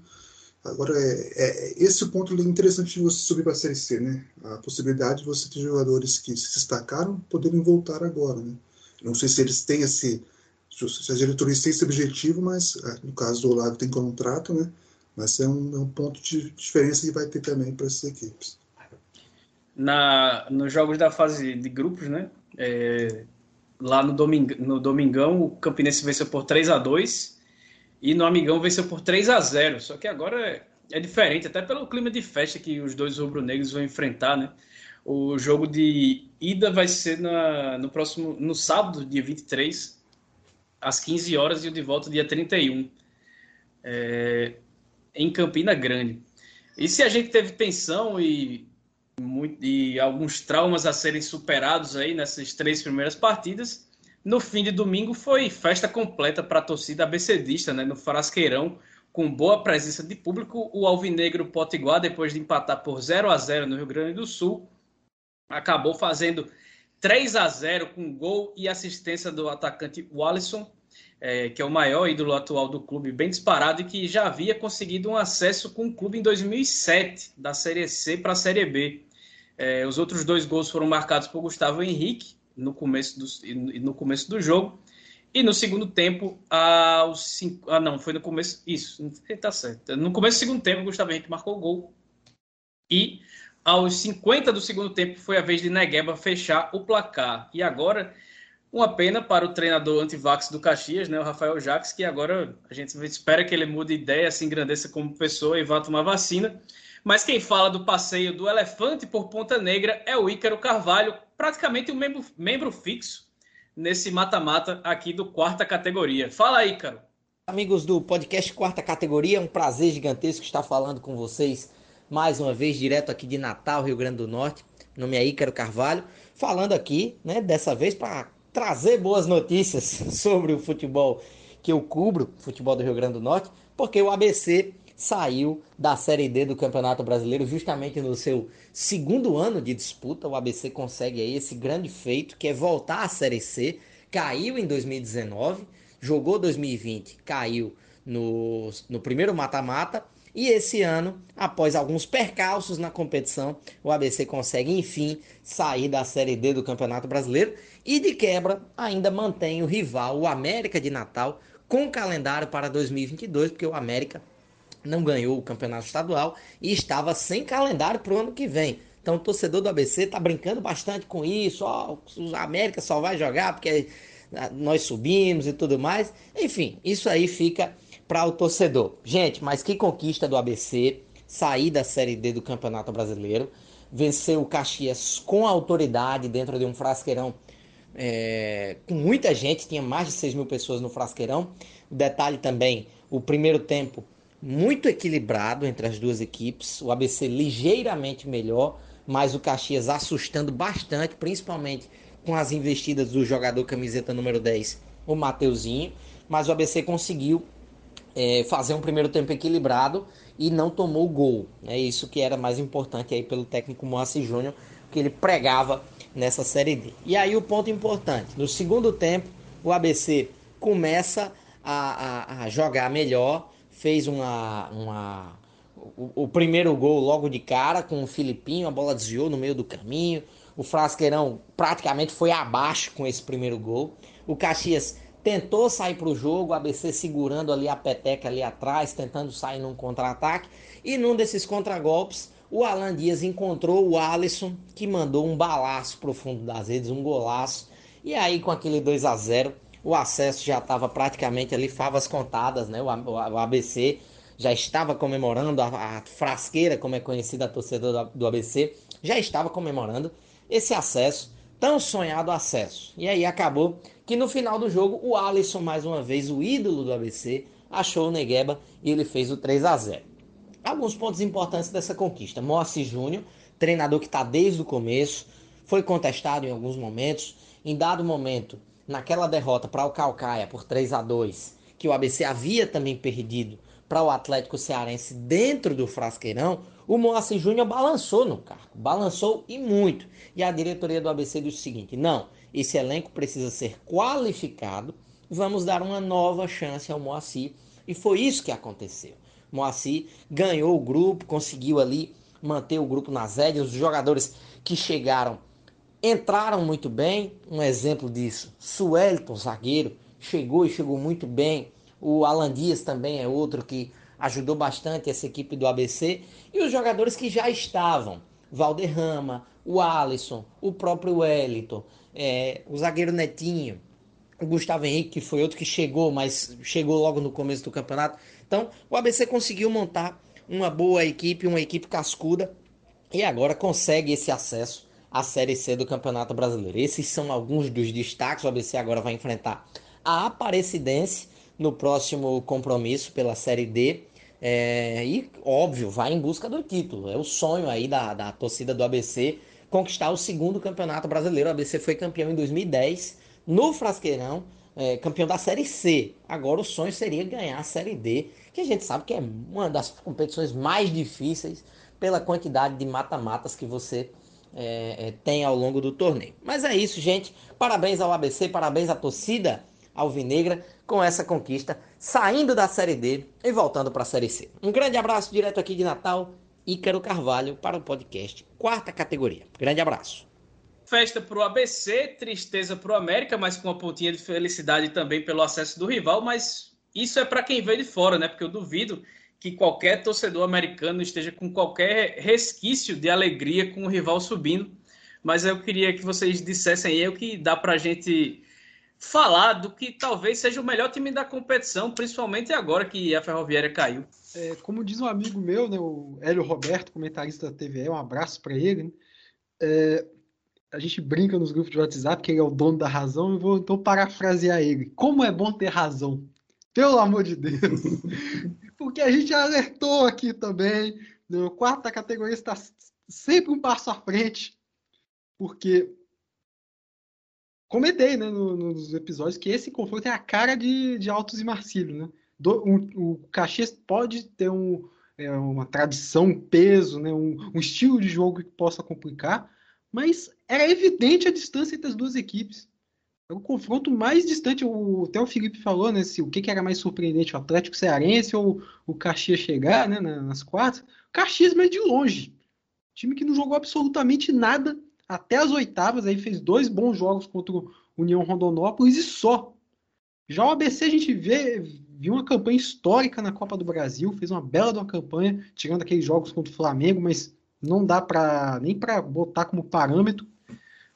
agora é, é esse o ponto interessante de você subir para a Série C, né? A possibilidade de você ter jogadores que se destacaram poderem voltar agora, né? Não sei se eles têm esse, se as diretorias têm esse objetivo, mas é, no caso do Olavo tem contrato, né? Mas é um, é um ponto de diferença que vai ter também para essas equipes. Na, nos jogos da fase de grupos, né? É, lá no, Doming, no Domingão, o Campinense venceu por 3 a 2 e no Amigão venceu por 3 a 0 Só que agora é, é diferente, até pelo clima de festa que os dois rubro-negros vão enfrentar, né? O jogo de ida vai ser na, no próximo no sábado, dia 23, às 15 horas, e o de volta, dia 31. É, em Campina Grande. E se a gente teve tensão e, muito, e alguns traumas a serem superados aí nessas três primeiras partidas, no fim de domingo foi festa completa para a torcida abecedista, né, no Frasqueirão, com boa presença de público. O Alvinegro Potiguar, depois de empatar por 0 a 0 no Rio Grande do Sul, acabou fazendo 3 a 0 com gol e assistência do atacante Wallison é, que é o maior ídolo atual do clube, bem disparado, e que já havia conseguido um acesso com o clube em 2007, da Série C para a Série B. É, os outros dois gols foram marcados por Gustavo Henrique no começo do, no começo do jogo. E no segundo tempo, aos cinco, ah, não, foi no começo. Isso, tá certo. No começo do segundo tempo, Gustavo Henrique marcou o gol. E aos 50 do segundo tempo, foi a vez de Negueba fechar o placar. E agora uma pena para o treinador antivax do Caxias, né, o Rafael Jacques, que agora a gente espera que ele mude ideia, se engrandeça como pessoa e vá tomar vacina. Mas quem fala do passeio do elefante por Ponta Negra é o Ícaro Carvalho, praticamente um membro, membro fixo nesse mata-mata aqui do quarta categoria. Fala, Ícaro. Amigos do podcast Quarta Categoria, é um prazer gigantesco estar falando com vocês mais uma vez, direto aqui de Natal, Rio Grande do Norte. Meu nome é Ícaro Carvalho, falando aqui, né, dessa vez para trazer boas notícias sobre o futebol que eu cubro, futebol do Rio Grande do Norte, porque o ABC saiu da Série D do Campeonato Brasileiro justamente no seu segundo ano de disputa. O ABC consegue aí esse grande feito, que é voltar à Série C. Caiu em 2019, jogou 2020, caiu no, no primeiro mata-mata e esse ano, após alguns percalços na competição, o ABC consegue enfim sair da Série D do Campeonato Brasileiro e de quebra ainda mantém o rival, o América de Natal, com calendário para 2022, porque o América não ganhou o campeonato estadual e estava sem calendário para o ano que vem. Então o torcedor do ABC está brincando bastante com isso. Ó, o América só vai jogar porque nós subimos e tudo mais. Enfim, isso aí fica para o torcedor. Gente, mas que conquista do ABC sair da Série D do Campeonato Brasileiro, vencer o Caxias com autoridade dentro de um frasqueirão é, com muita gente, tinha mais de 6 mil pessoas no frasqueirão. O detalhe também, o primeiro tempo muito equilibrado entre as duas equipes, o ABC ligeiramente melhor, mas o Caxias assustando bastante, principalmente com as investidas do jogador camiseta número 10, o Mateuzinho, mas o ABC conseguiu é, fazer um primeiro tempo equilibrado e não tomou gol. É isso que era mais importante aí pelo técnico Moacir Júnior, que ele pregava nessa Série D. E aí o ponto importante, no segundo tempo o ABC começa a, a, a jogar melhor, fez uma, uma o, o, primeiro gol logo de cara com o Filipinho, a bola desviou no meio do caminho, o Frasqueirão praticamente foi abaixo com esse primeiro gol, o Caxias tentou sair para o jogo, o ABC segurando ali a peteca ali atrás, tentando sair num contra-ataque. E num desses contragolpes, o Alan Dias encontrou o Alisson, que mandou um balaço pro fundo das redes, um golaço. E aí, com aquele 2 a 0 o acesso já estava praticamente ali, favas contadas, né? O, ABC já estava comemorando, a, a frasqueira, como é conhecida a torcedora do ABC, já estava comemorando esse acesso, tão sonhado acesso. E aí acabou que no final do jogo o Alisson, mais uma vez, o ídolo do ABC, achou o Negueba e ele fez o 3 a 0 Alguns pontos importantes dessa conquista. Moacir Júnior, treinador que está desde o começo, foi contestado em alguns momentos. Em dado momento, naquela derrota para o Calcaia por 3 a 2 que o ABC havia também perdido para o Atlético Cearense dentro do Frasqueirão, o Moacir Júnior balançou no cargo, balançou e muito. E a diretoria do ABC disse o seguinte: não, esse elenco precisa ser qualificado, vamos dar uma nova chance ao Moacir. E foi isso que aconteceu. Moacir ganhou o grupo, conseguiu ali manter o grupo nas rédeas. Os jogadores que chegaram entraram muito bem. Um exemplo disso, Suelton, zagueiro, chegou e chegou muito bem. O Alan Dias também é outro que ajudou bastante essa equipe do ABC. E os jogadores que já estavam, Valderrama, o Alisson, o próprio Wellington, é, o zagueiro Netinho, o Gustavo Henrique, que foi outro que chegou, mas chegou logo no começo do campeonato. Então, o ABC conseguiu montar uma boa equipe, uma equipe cascuda, e agora consegue esse acesso à Série C do Campeonato Brasileiro. Esses são alguns dos destaques. O ABC agora vai enfrentar a Aparecidense no próximo compromisso pela Série D. É, e, óbvio, vai em busca do título. É o sonho aí da, da torcida do ABC conquistar o segundo campeonato brasileiro. O ABC foi campeão em 2010 no Frasqueirão, é, campeão da Série C. Agora o sonho seria ganhar a Série D, que a gente sabe que é uma das competições mais difíceis pela quantidade de mata-matas que você é, é, tem ao longo do torneio. Mas é isso, gente. Parabéns ao ABC, parabéns à torcida alvinegra com essa conquista, saindo da Série D e voltando para a Série C. Um grande abraço direto aqui de Natal, Ícaro Carvalho, para o podcast Quarta Categoria. Grande abraço. Festa para o ABC, tristeza para o América, mas com uma pontinha de felicidade também pelo acesso do rival, mas isso é para quem veio de fora, né? Porque eu duvido que qualquer torcedor americano esteja com qualquer resquício de alegria com o rival subindo. Mas eu queria que vocês dissessem aí o que dá para a gente falar do que talvez seja o melhor time da competição, principalmente agora que a Ferroviária caiu. É, como diz um amigo meu, né, o Hélio Roberto, comentarista da TVE, um abraço para ele. Né? É, a gente brinca nos grupos de WhatsApp que ele é o dono da razão, eu vou então parafrasear ele. Como é bom ter razão, pelo amor de Deus. Porque a gente alertou aqui também, no quarta categoria está sempre um passo à frente, porque comentei né, no, nos episódios que esse confronto é a cara de, de Altos e Marcílio. Né? Do, um, o Caxias pode ter um, é, uma tradição, um peso, né, um, um, estilo de jogo que possa complicar, mas era evidente a distância entre as duas equipes. É o confronto mais distante, o, até o Felipe falou, né, se, o que, que, era mais surpreendente, o Atlético Cearense ou o Caxias chegar né, nas quartas. Caxias, mas de longe. Time que não jogou absolutamente nada até as oitavas, aí fez dois bons jogos contra o União Rondonópolis e só. Já o ABC a gente vê, viu uma campanha histórica na Copa do Brasil, fez uma bela uma campanha, tirando aqueles jogos contra o Flamengo, mas não dá para nem para botar como parâmetro.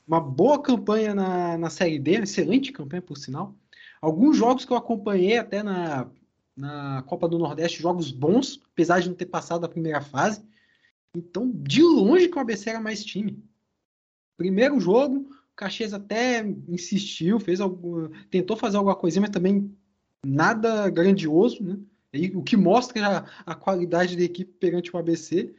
Uma boa campanha na, na Série D, excelente campanha por sinal. Alguns jogos que eu acompanhei até na, na Copa do Nordeste, jogos bons, apesar de não ter passado a primeira fase. Então, de longe que o ABC era mais time. Primeiro jogo, o Caxias até insistiu, fez algo, tentou fazer alguma coisinha, mas também nada grandioso, né? E, o que mostra a, a, qualidade da equipe perante o ABC.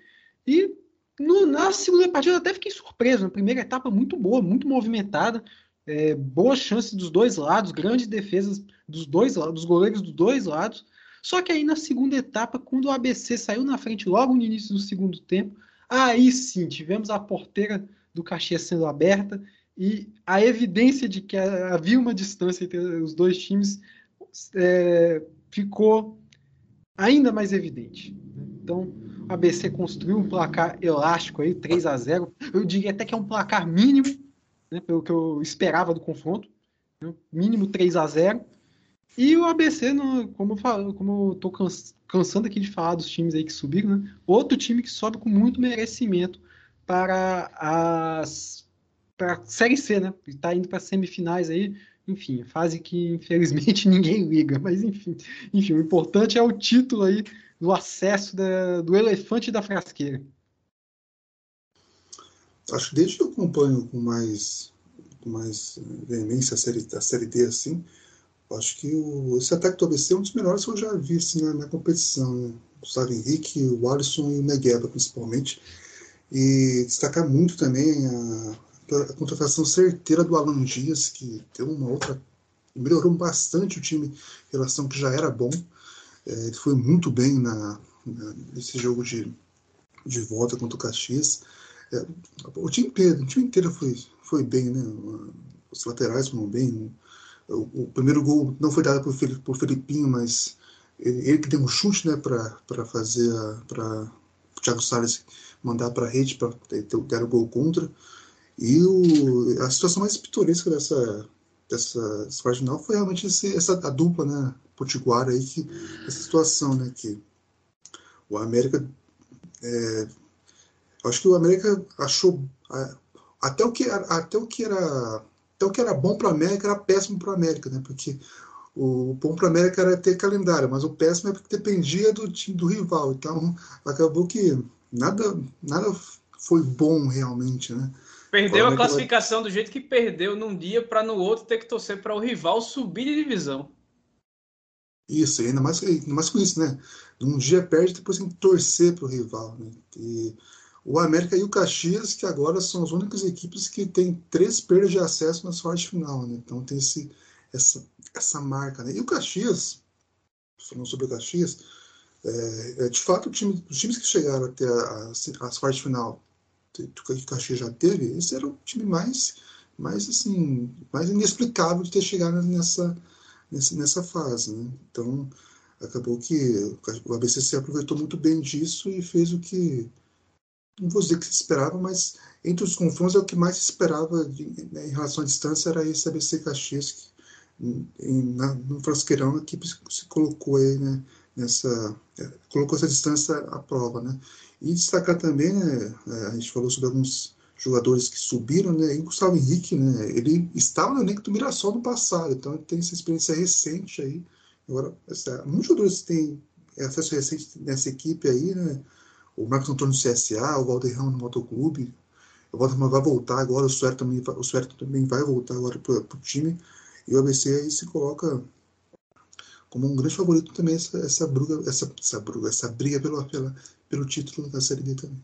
E no, na segunda partida até fiquei surpreso. Na primeira etapa, muito boa, muito movimentada. É, boas chances dos dois lados, grandes defesas dos dois dos goleiros dos dois lados. Só que aí na segunda etapa, quando o ABC saiu na frente logo no início do segundo tempo, aí sim tivemos a porteira do Caxias sendo aberta e a evidência de que havia uma distância entre os dois times é, ficou ainda mais evidente. Então, o ABC construiu um placar elástico aí, 3 a 0 Eu diria até que é um placar mínimo, né, pelo que eu esperava do confronto. Né, mínimo 3 a 0 E o ABC, como eu falo, como eu tô cansando aqui de falar dos times aí que subiram, né, outro time que sobe com muito merecimento para as para a Série C, né? Está indo para semifinais aí, enfim, fase que infelizmente ninguém liga, mas enfim, enfim, o importante é o título aí do acesso da, do elefante da frasqueira. Acho que desde que eu acompanho com mais com mais veemência a série, a série D assim, acho que o, esse ataque do ABC é um dos melhores que eu já vi assim, na, na competição. Né? O Gustavo Henrique, o Alisson e o Negueba, principalmente. E destacar muito também a, a contratação certeira do Alan Dias, que deu uma outra. melhorou bastante o time em relação que já era bom. É, ele foi muito bem na, na, nesse jogo de, de volta contra o Caxias. É, o time inteiro, o time inteiro foi, foi bem, né? Os laterais foram bem. O, o primeiro gol não foi dado por, por Felipinho, mas ele, ele que deu um chute, né, para fazer para Thiago Salles mandar para a rede para ter, ter o gol contra. E o, a situação mais pitoresca dessa, dessa, final foi realmente esse, essa a dupla, né, Potiguara aí, que, essa situação, né, que o América, é, acho que o América achou, até o que, até o que era até o que era bom para o América era péssimo para o América, né, porque o bom para o América era ter calendário, mas o péssimo é porque dependia do time do rival. Então acabou que nada, nada foi bom realmente, né? Perdeu a classificação do jeito que perdeu num dia para no outro ter que torcer para o rival subir de divisão. Isso, ainda mais, ainda mais com isso, né? Um dia perde, depois tem que torcer para o rival. Né? E o América e o Caxias, que agora são as únicas equipes que têm três perdas de acesso na sorte final. Né? Então tem esse, essa, essa marca. Né? E o Caxias, falando sobre o Caxias, é, é de fato time, os times que chegaram até a, a, a sorte final que o Caxias já teve, esse era o time mais, mais assim, mais inexplicável de ter chegado nessa, nessa, nessa fase. Né? Então, acabou que o ABCC aproveitou muito bem disso e fez o que, não vou dizer que se esperava, mas entre os confrontos é o que mais se esperava de, né, em relação à distância era esse ABC Caxias, que em, na, no Frasqueirão a equipe se, se colocou aí, né, nessa, é, colocou essa distância à prova, né? E destacar também, né, é, a gente falou sobre alguns jogadores que subiram, né? E o Gustavo Henrique, né? Ele estava no elenco do Mirassol no passado, então ele tem essa experiência recente aí. Agora, essa, muitos jogadores têm acesso recente nessa equipe aí, né? O Marcos Antônio do CSA, o Valderrão no Motoclube. O Valderrão vai voltar agora, o Suero também, o também vai voltar agora para o time. E o ABC aí se coloca como um grande favorito também essa, essa, bruga, essa, essa, bruga, essa briga pelo, pela, pelo título da Série D também.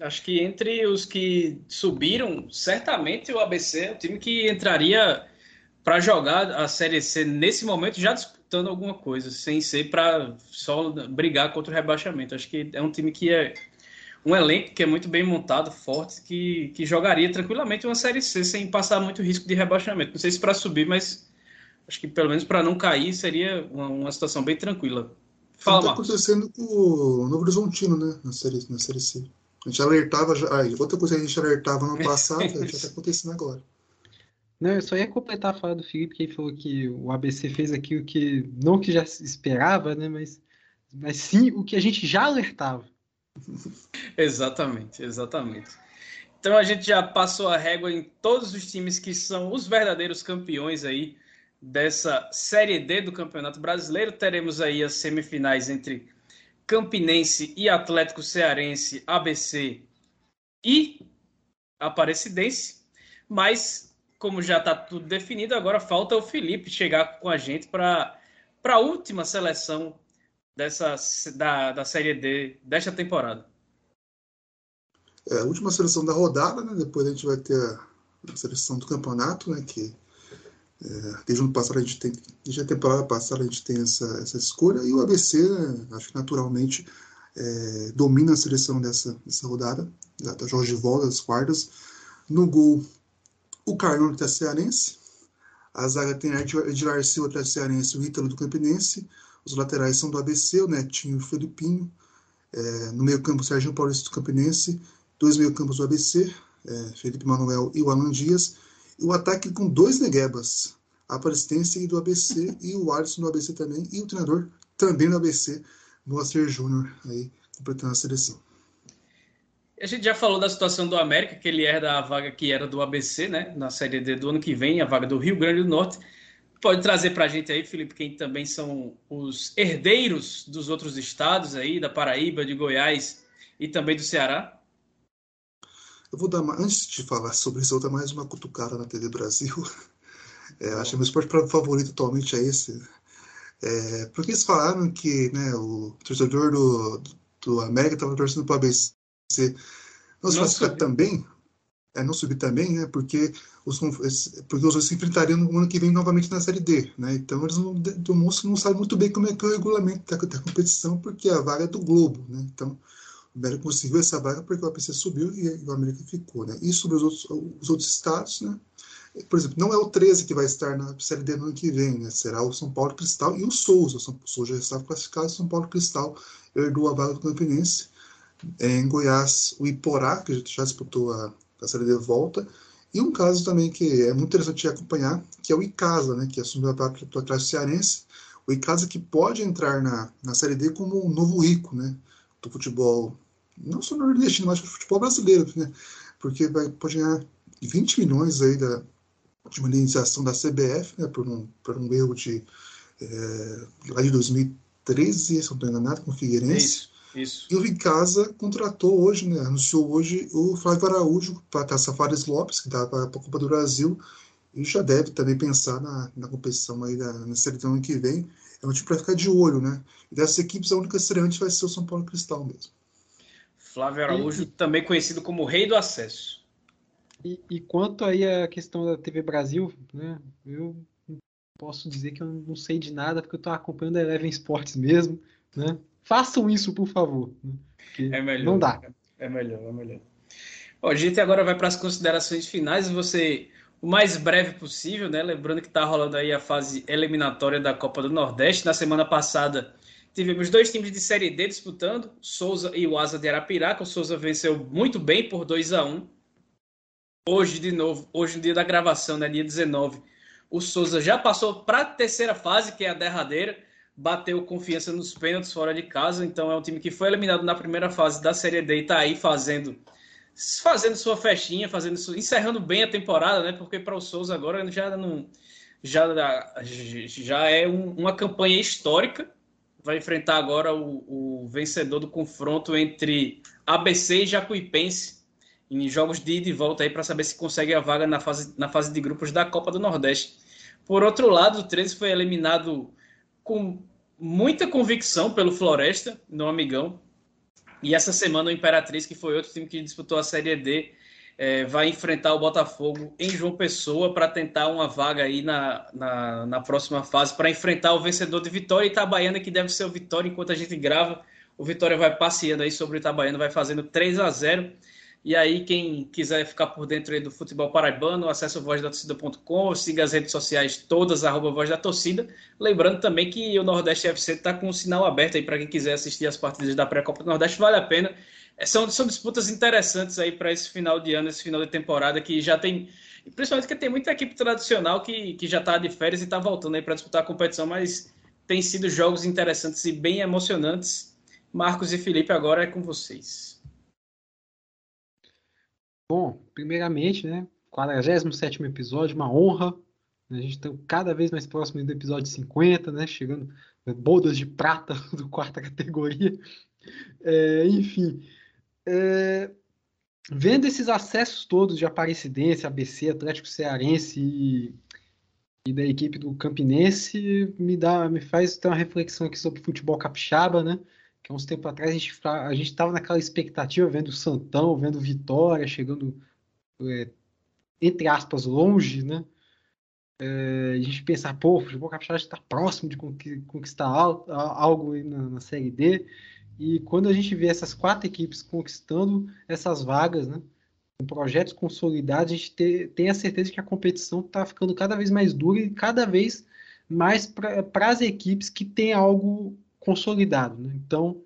Acho que entre os que subiram, certamente o ABC é o time que entraria para jogar a Série C nesse momento já disputando alguma coisa, sem ser para só brigar contra o rebaixamento. Acho que é um time que é um elenco que é muito bem montado, forte, que, que jogaria tranquilamente uma Série C sem passar muito risco de rebaixamento. Não sei se para subir, mas acho que pelo menos para não cair seria uma, uma, situação bem tranquila. Fala, Está acontecendo com o Novo Horizontino, né? Na série, na série C. A gente alertava já. Aí, outra coisa que a gente alertava no passado, já está acontecendo agora. Não, eu só ia completar a fala do Felipe, que ele falou que o ABC fez aquilo que não que já esperava, né? Mas, mas sim o que a gente já alertava. exatamente, exatamente. Então a gente já passou a régua em todos os times que são os verdadeiros campeões aí dessa Série D do Campeonato Brasileiro. Teremos aí as semifinais entre Campinense e Atlético Cearense, ABC e Aparecidense. Mas, como já está tudo definido, agora falta o Felipe chegar com a gente para a última seleção dessa, da, da Série D desta temporada. É, a última seleção da rodada, né? Depois a gente vai ter a seleção do campeonato, né? Que desde o ano passado a gente tem, desde a temporada passada a gente tem essa, essa escolha e o ABC, né, acho que naturalmente é, domina a seleção dessa, dessa rodada, da, da Jorge Volta, das quartas. No gol, o Carlão do Cearense, a zaga tem Edilar Silva do Cearense, o Ítalo do Campinense, os laterais são do ABC, o Netinho e o Felipinho, é, no meio campo o Serginho Paulista do Campinense, dois meio campos do ABC, é, Felipe Manuel e o Alan Dias, o ataque com dois Neguebas, a Aparecidense do ABC e o Alisson do ABC também, e o treinador também do ABC, Moacir Júnior, aí completando a seleção. A gente já falou da situação do América, que ele herda a vaga que era do ABC, né? Na Série D do ano que vem, a vaga do Rio Grande do Norte. Pode trazer para a gente aí, Felipe, quem também são os herdeiros dos outros estados aí, da Paraíba, de Goiás e também do Ceará? Eu vou dar, uma, antes de falar sobre isso, eu vou dar mais uma cutucada na TV Brasil. É, acho que meu esporte favorito atualmente é esse. É, porque eles falaram que né, o torcedor do, do América estava torcendo para o ABC não se classificar também. é, não subir também, né? Porque os, porque os dois se enfrentariam no ano que vem novamente na Série D, né? Então eles não, do Monstro não sabem muito bem como é que é o regulamento da, da competição, porque a vaga é do Globo, né? Então o América conseguiu essa vaga porque o APC subiu e o América ficou, né? E sobre os outros, os outros estados, né? Por exemplo, não é o 13 que vai estar na Série D no ano que vem, né? Será o São Paulo Cristal e o Souza. O São Souza já estava classificado, o São Paulo Cristal herdou a vaga do Campinense. É, em Goiás, o Iporá, que já disputou a, a Série D volta. E um caso também que é muito interessante acompanhar, que é o Icasa, né? Que assumiu a vaga do Atlético Cearense. O Icasa que pode entrar na, na Série D como um novo rico, né? Do futebol, não só nordestino, mas do futebol brasileiro, né? Porque vai, pode ganhar 20 milhões aí da, de indenização da CBF, né, por, um, por um erro de é, lá de 2013, se não estou enganado, com o Figueirense. Isso, isso. E o Vicasa contratou hoje, né, anunciou hoje o Flávio Araújo para a Safaris Lopes, que dá para a Copa do Brasil, e já deve também pensar na, na competição aí da, na Série do ano que vem. É um time para ficar de olho, né? E dessas equipes, a única estreante vai ser o São Paulo Cristal mesmo. Flávio Araújo, e... também conhecido como Rei do Acesso. E, e, quanto aí a questão da TV Brasil, né, eu posso dizer que eu não sei de nada, porque eu estou acompanhando a Eleven Sports mesmo, né? Façam isso, por favor. Né? É melhor. Não dá. É melhor, é melhor. Bom, a gente agora vai para as considerações finais. Você, o mais breve possível, né? Lembrando que está rolando aí a fase eliminatória da Copa do Nordeste. Na semana passada, tivemos dois times de Série D disputando, Souza e o Asa de Arapiraca. O Souza venceu muito bem por 2 a 1 hoje de novo, hoje no dia da gravação, né, dia 19, o Souza já passou para a terceira fase, que é a derradeira, bateu confiança nos pênaltis fora de casa, então é um time que foi eliminado na primeira fase da Série D e está aí fazendo fazendo sua festinha, fazendo encerrando bem a temporada, né? Porque para o Souza agora já não já já é um, uma campanha histórica. Vai enfrentar agora o, o vencedor do confronto entre ABC e Jacuipense em jogos de ida e volta aí para saber se consegue a vaga na fase, na fase de grupos da Copa do Nordeste. Por outro lado, o 13 foi eliminado com muita convicção pelo Floresta, no Amigão. E essa semana o Imperatriz, que foi outro time que disputou a Série D, é, vai enfrentar o Botafogo em João Pessoa para tentar uma vaga aí na, na, na próxima fase, para enfrentar o vencedor de Vitória e Itabaiana, que deve ser o Vitória enquanto a gente grava. O Vitória vai passeando aí sobre o Itabaiana, vai fazendo 3 a 0 e aí, quem quiser ficar por dentro do futebol paraibano, acesse o vozdatorcida.com, siga as redes sociais todas, arroba Voz da Torcida. Lembrando também que o Nordeste FC está com o sinal aberto aí para quem quiser assistir as partidas da pré-copa do Nordeste, vale a pena. É, são, são disputas interessantes aí para esse final de ano, esse final de temporada, que já tem. Principalmente que tem muita equipe tradicional que, que já está de férias e está voltando aí para disputar a competição, mas tem sido jogos interessantes e bem emocionantes. Marcos e Felipe, agora é com vocês. Bom, primeiramente, né? 47 episódio, uma honra. A gente está cada vez mais próximo do episódio 50, né? Chegando né, bodas de prata do quarta categoria. É, enfim, é, vendo esses acessos todos de Aparecidense, ABC, Atlético Cearense e, e, da equipe do Campinense, me dá, me faz ter uma reflexão aqui sobre futebol capixaba, né? Que uns tempos atrás a gente a estava naquela expectativa vendo o Santão, vendo Vitória chegando é, entre aspas longe, né? É, a gente pensar, pô, o futebol capixaba está próximo de conquistar algo na, na, Série D. E quando a gente vê essas quatro equipes conquistando essas vagas, né, com projetos consolidados, a gente te, tem a certeza que a competição está ficando cada vez mais dura e cada vez mais para as equipes que têm algo consolidado. Né? Então,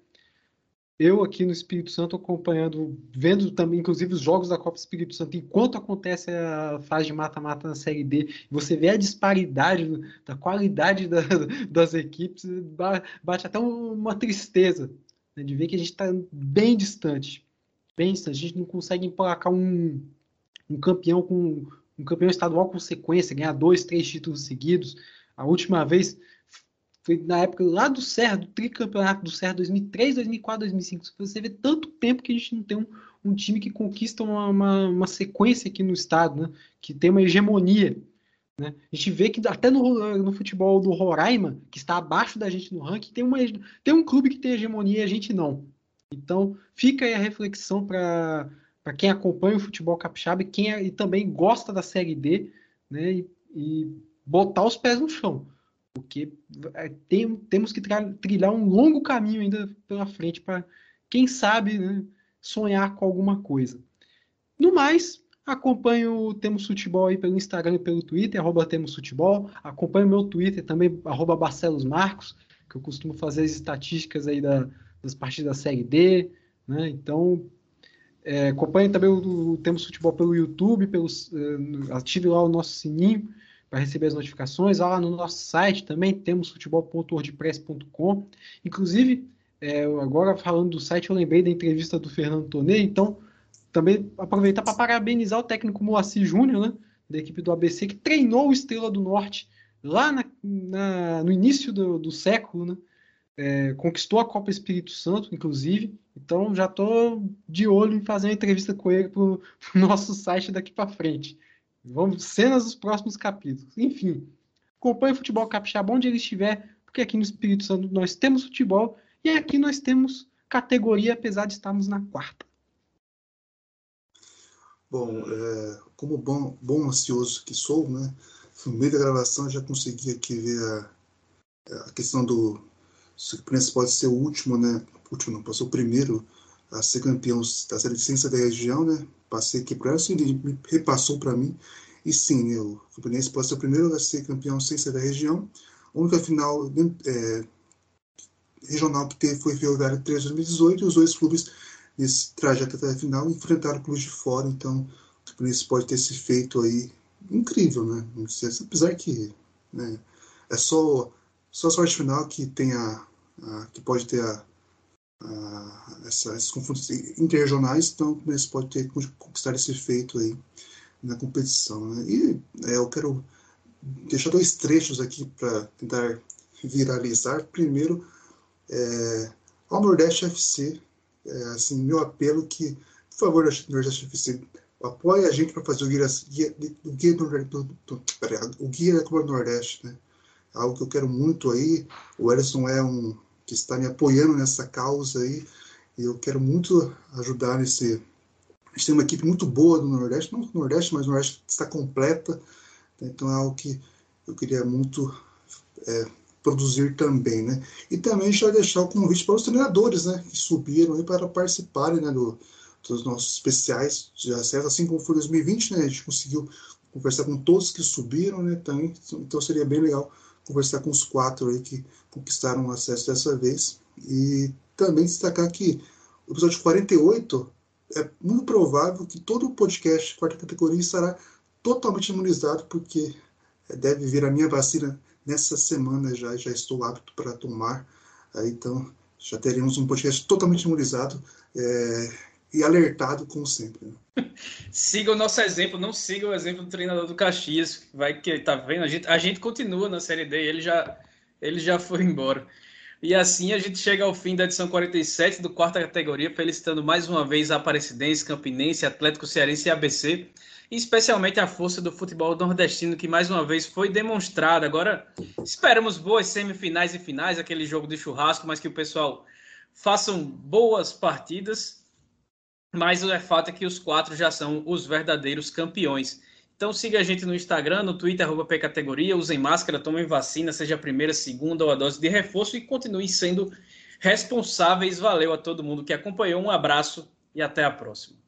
eu aqui no Espírito Santo acompanhando, vendo também, inclusive, os jogos da Copa Espírito Santo, enquanto acontece a fase de mata-mata na Série D, você vê a disparidade da qualidade da, das equipes, bate até uma tristeza né, de ver que a gente está bem distante, bem distante. A gente não consegue emplacar um, um campeão com um campeão estadual com sequência, ganhar dois, três títulos seguidos. A última vez foi na época lá do Serra, do tricampeonato do Serra 2003, 2004, 2005. Você vê tanto tempo que a gente não tem um, um time que conquista uma, uma, uma, sequência aqui no estado, né? que tem uma hegemonia. Né? A gente vê que até no, no futebol do Roraima, que está abaixo da gente no ranking, tem, uma, tem um clube que tem hegemonia e a gente não. Então, fica aí a reflexão para quem acompanha o futebol capixaba e quem é, e também gosta da Série D, né? E, e botar os pés no chão, porque é, tem, temos que trilhar um longo caminho ainda pela frente para quem sabe né, sonhar com alguma coisa. No mais, acompanho o Temos Futebol aí pelo Instagram e pelo Twitter, arroba Temos Futebol. Acompanho o meu Twitter também, arroba Barcelos Marcos, que eu costumo fazer as estatísticas aí da, das partidas da Série D, né? Então, é, acompanhe também o, o, Temos Futebol pelo YouTube, pelos, uh, ative lá o nosso sininho para receber as notificações. Lá no nosso site também, temosfutebol.wordpress.com. Inclusive, é, agora falando do site, eu lembrei da entrevista do Fernando Tonê, então também aproveitar para parabenizar o técnico Moacir Júnior, né, da equipe do ABC, que treinou o Estrela do Norte lá na, na, no início do, do século, né, é, conquistou a Copa Espírito Santo, inclusive. Então já estou de olho em fazer uma entrevista com ele para o nosso site daqui para frente. Vamos cenas dos próximos capítulos. Enfim, acompanhe o futebol capixaba onde ele estiver, porque aqui no Espírito Santo nós temos futebol e aqui nós temos categoria, apesar de estarmos na quarta. Bom, é, como bom, bom ansioso que sou, né? No meio da gravação já consegui aqui ver a, a questão do se o Campinense pode ser o último, né? O último não, ser o primeiro a ser campeão da Licença da região, né? Passei aqui para ele me repassou para mim. E sim, né, o Campinense pode ser o primeiro a ser campeão sem ser da região. A única final é, regional que teve foi Ferroviário 3 de 2018 e os dois clubes nesse trajeto até a final, enfrentaram clubes de fora, então por isso pode ter esse feito aí incrível, né? Apesar que né, é só, só a sorte final que tem a, a que pode ter a, a, essa, esses confrontos interregionais, então isso pode ter conquistar esse feito aí na competição. Né? E é, eu quero deixar dois trechos aqui para tentar viralizar. Primeiro, é, ao Nordeste FC, é, assim, meu apelo que, por favor, Nordeste FC, apoie a gente para fazer o guia, guia, o guia do, do, do, peraí, o guia do Nordeste, né? Algo que eu quero muito aí. O Ellison é um que está me apoiando nessa causa aí. E eu quero muito ajudar nesse. A gente tem uma equipe muito boa do Nordeste, não do Nordeste, mas o Nordeste está completa. Então é algo que eu queria muito é, produzir também, né? E também já deixar o convite para os treinadores, né? Que subiram aí para participarem, né? Do, dos nossos especiais de acesso, assim como foi 2020, né? A gente conseguiu conversar com todos que subiram, né? Também, então seria bem legal conversar com os quatro aí que conquistaram o acesso dessa vez. E também destacar que o episódio 48 é muito provável que todo o podcast quarta categoria estará totalmente imunizado, porque deve vir a minha vacina nessa semana já, já estou apto para tomar. então, já teremos um podcast totalmente imunizado é, e alertado, como sempre. Né? Siga o nosso exemplo, não siga o exemplo do treinador do Caxias, vai que tá vendo, a gente, a gente continua na Série D, ele já, ele já foi embora. E assim a gente chega ao fim da edição 47 do quarta categoria, felicitando mais uma vez a Aparecidense, Campinense, Atlético Cearense e ABC e especialmente a força do futebol nordestino que mais uma vez foi demonstrada. Agora esperamos boas semifinais e finais, aquele jogo de churrasco, mas que o pessoal façam boas partidas. Mas o fato é que os quatro já são os verdadeiros campeões. Então siga a gente no Instagram, no Twitter, arroba Pcategoria, usem máscara, tomem vacina, seja a primeira, segunda ou a dose de reforço e continuem sendo responsáveis. Valeu a todo mundo que acompanhou, um abraço e até a próxima.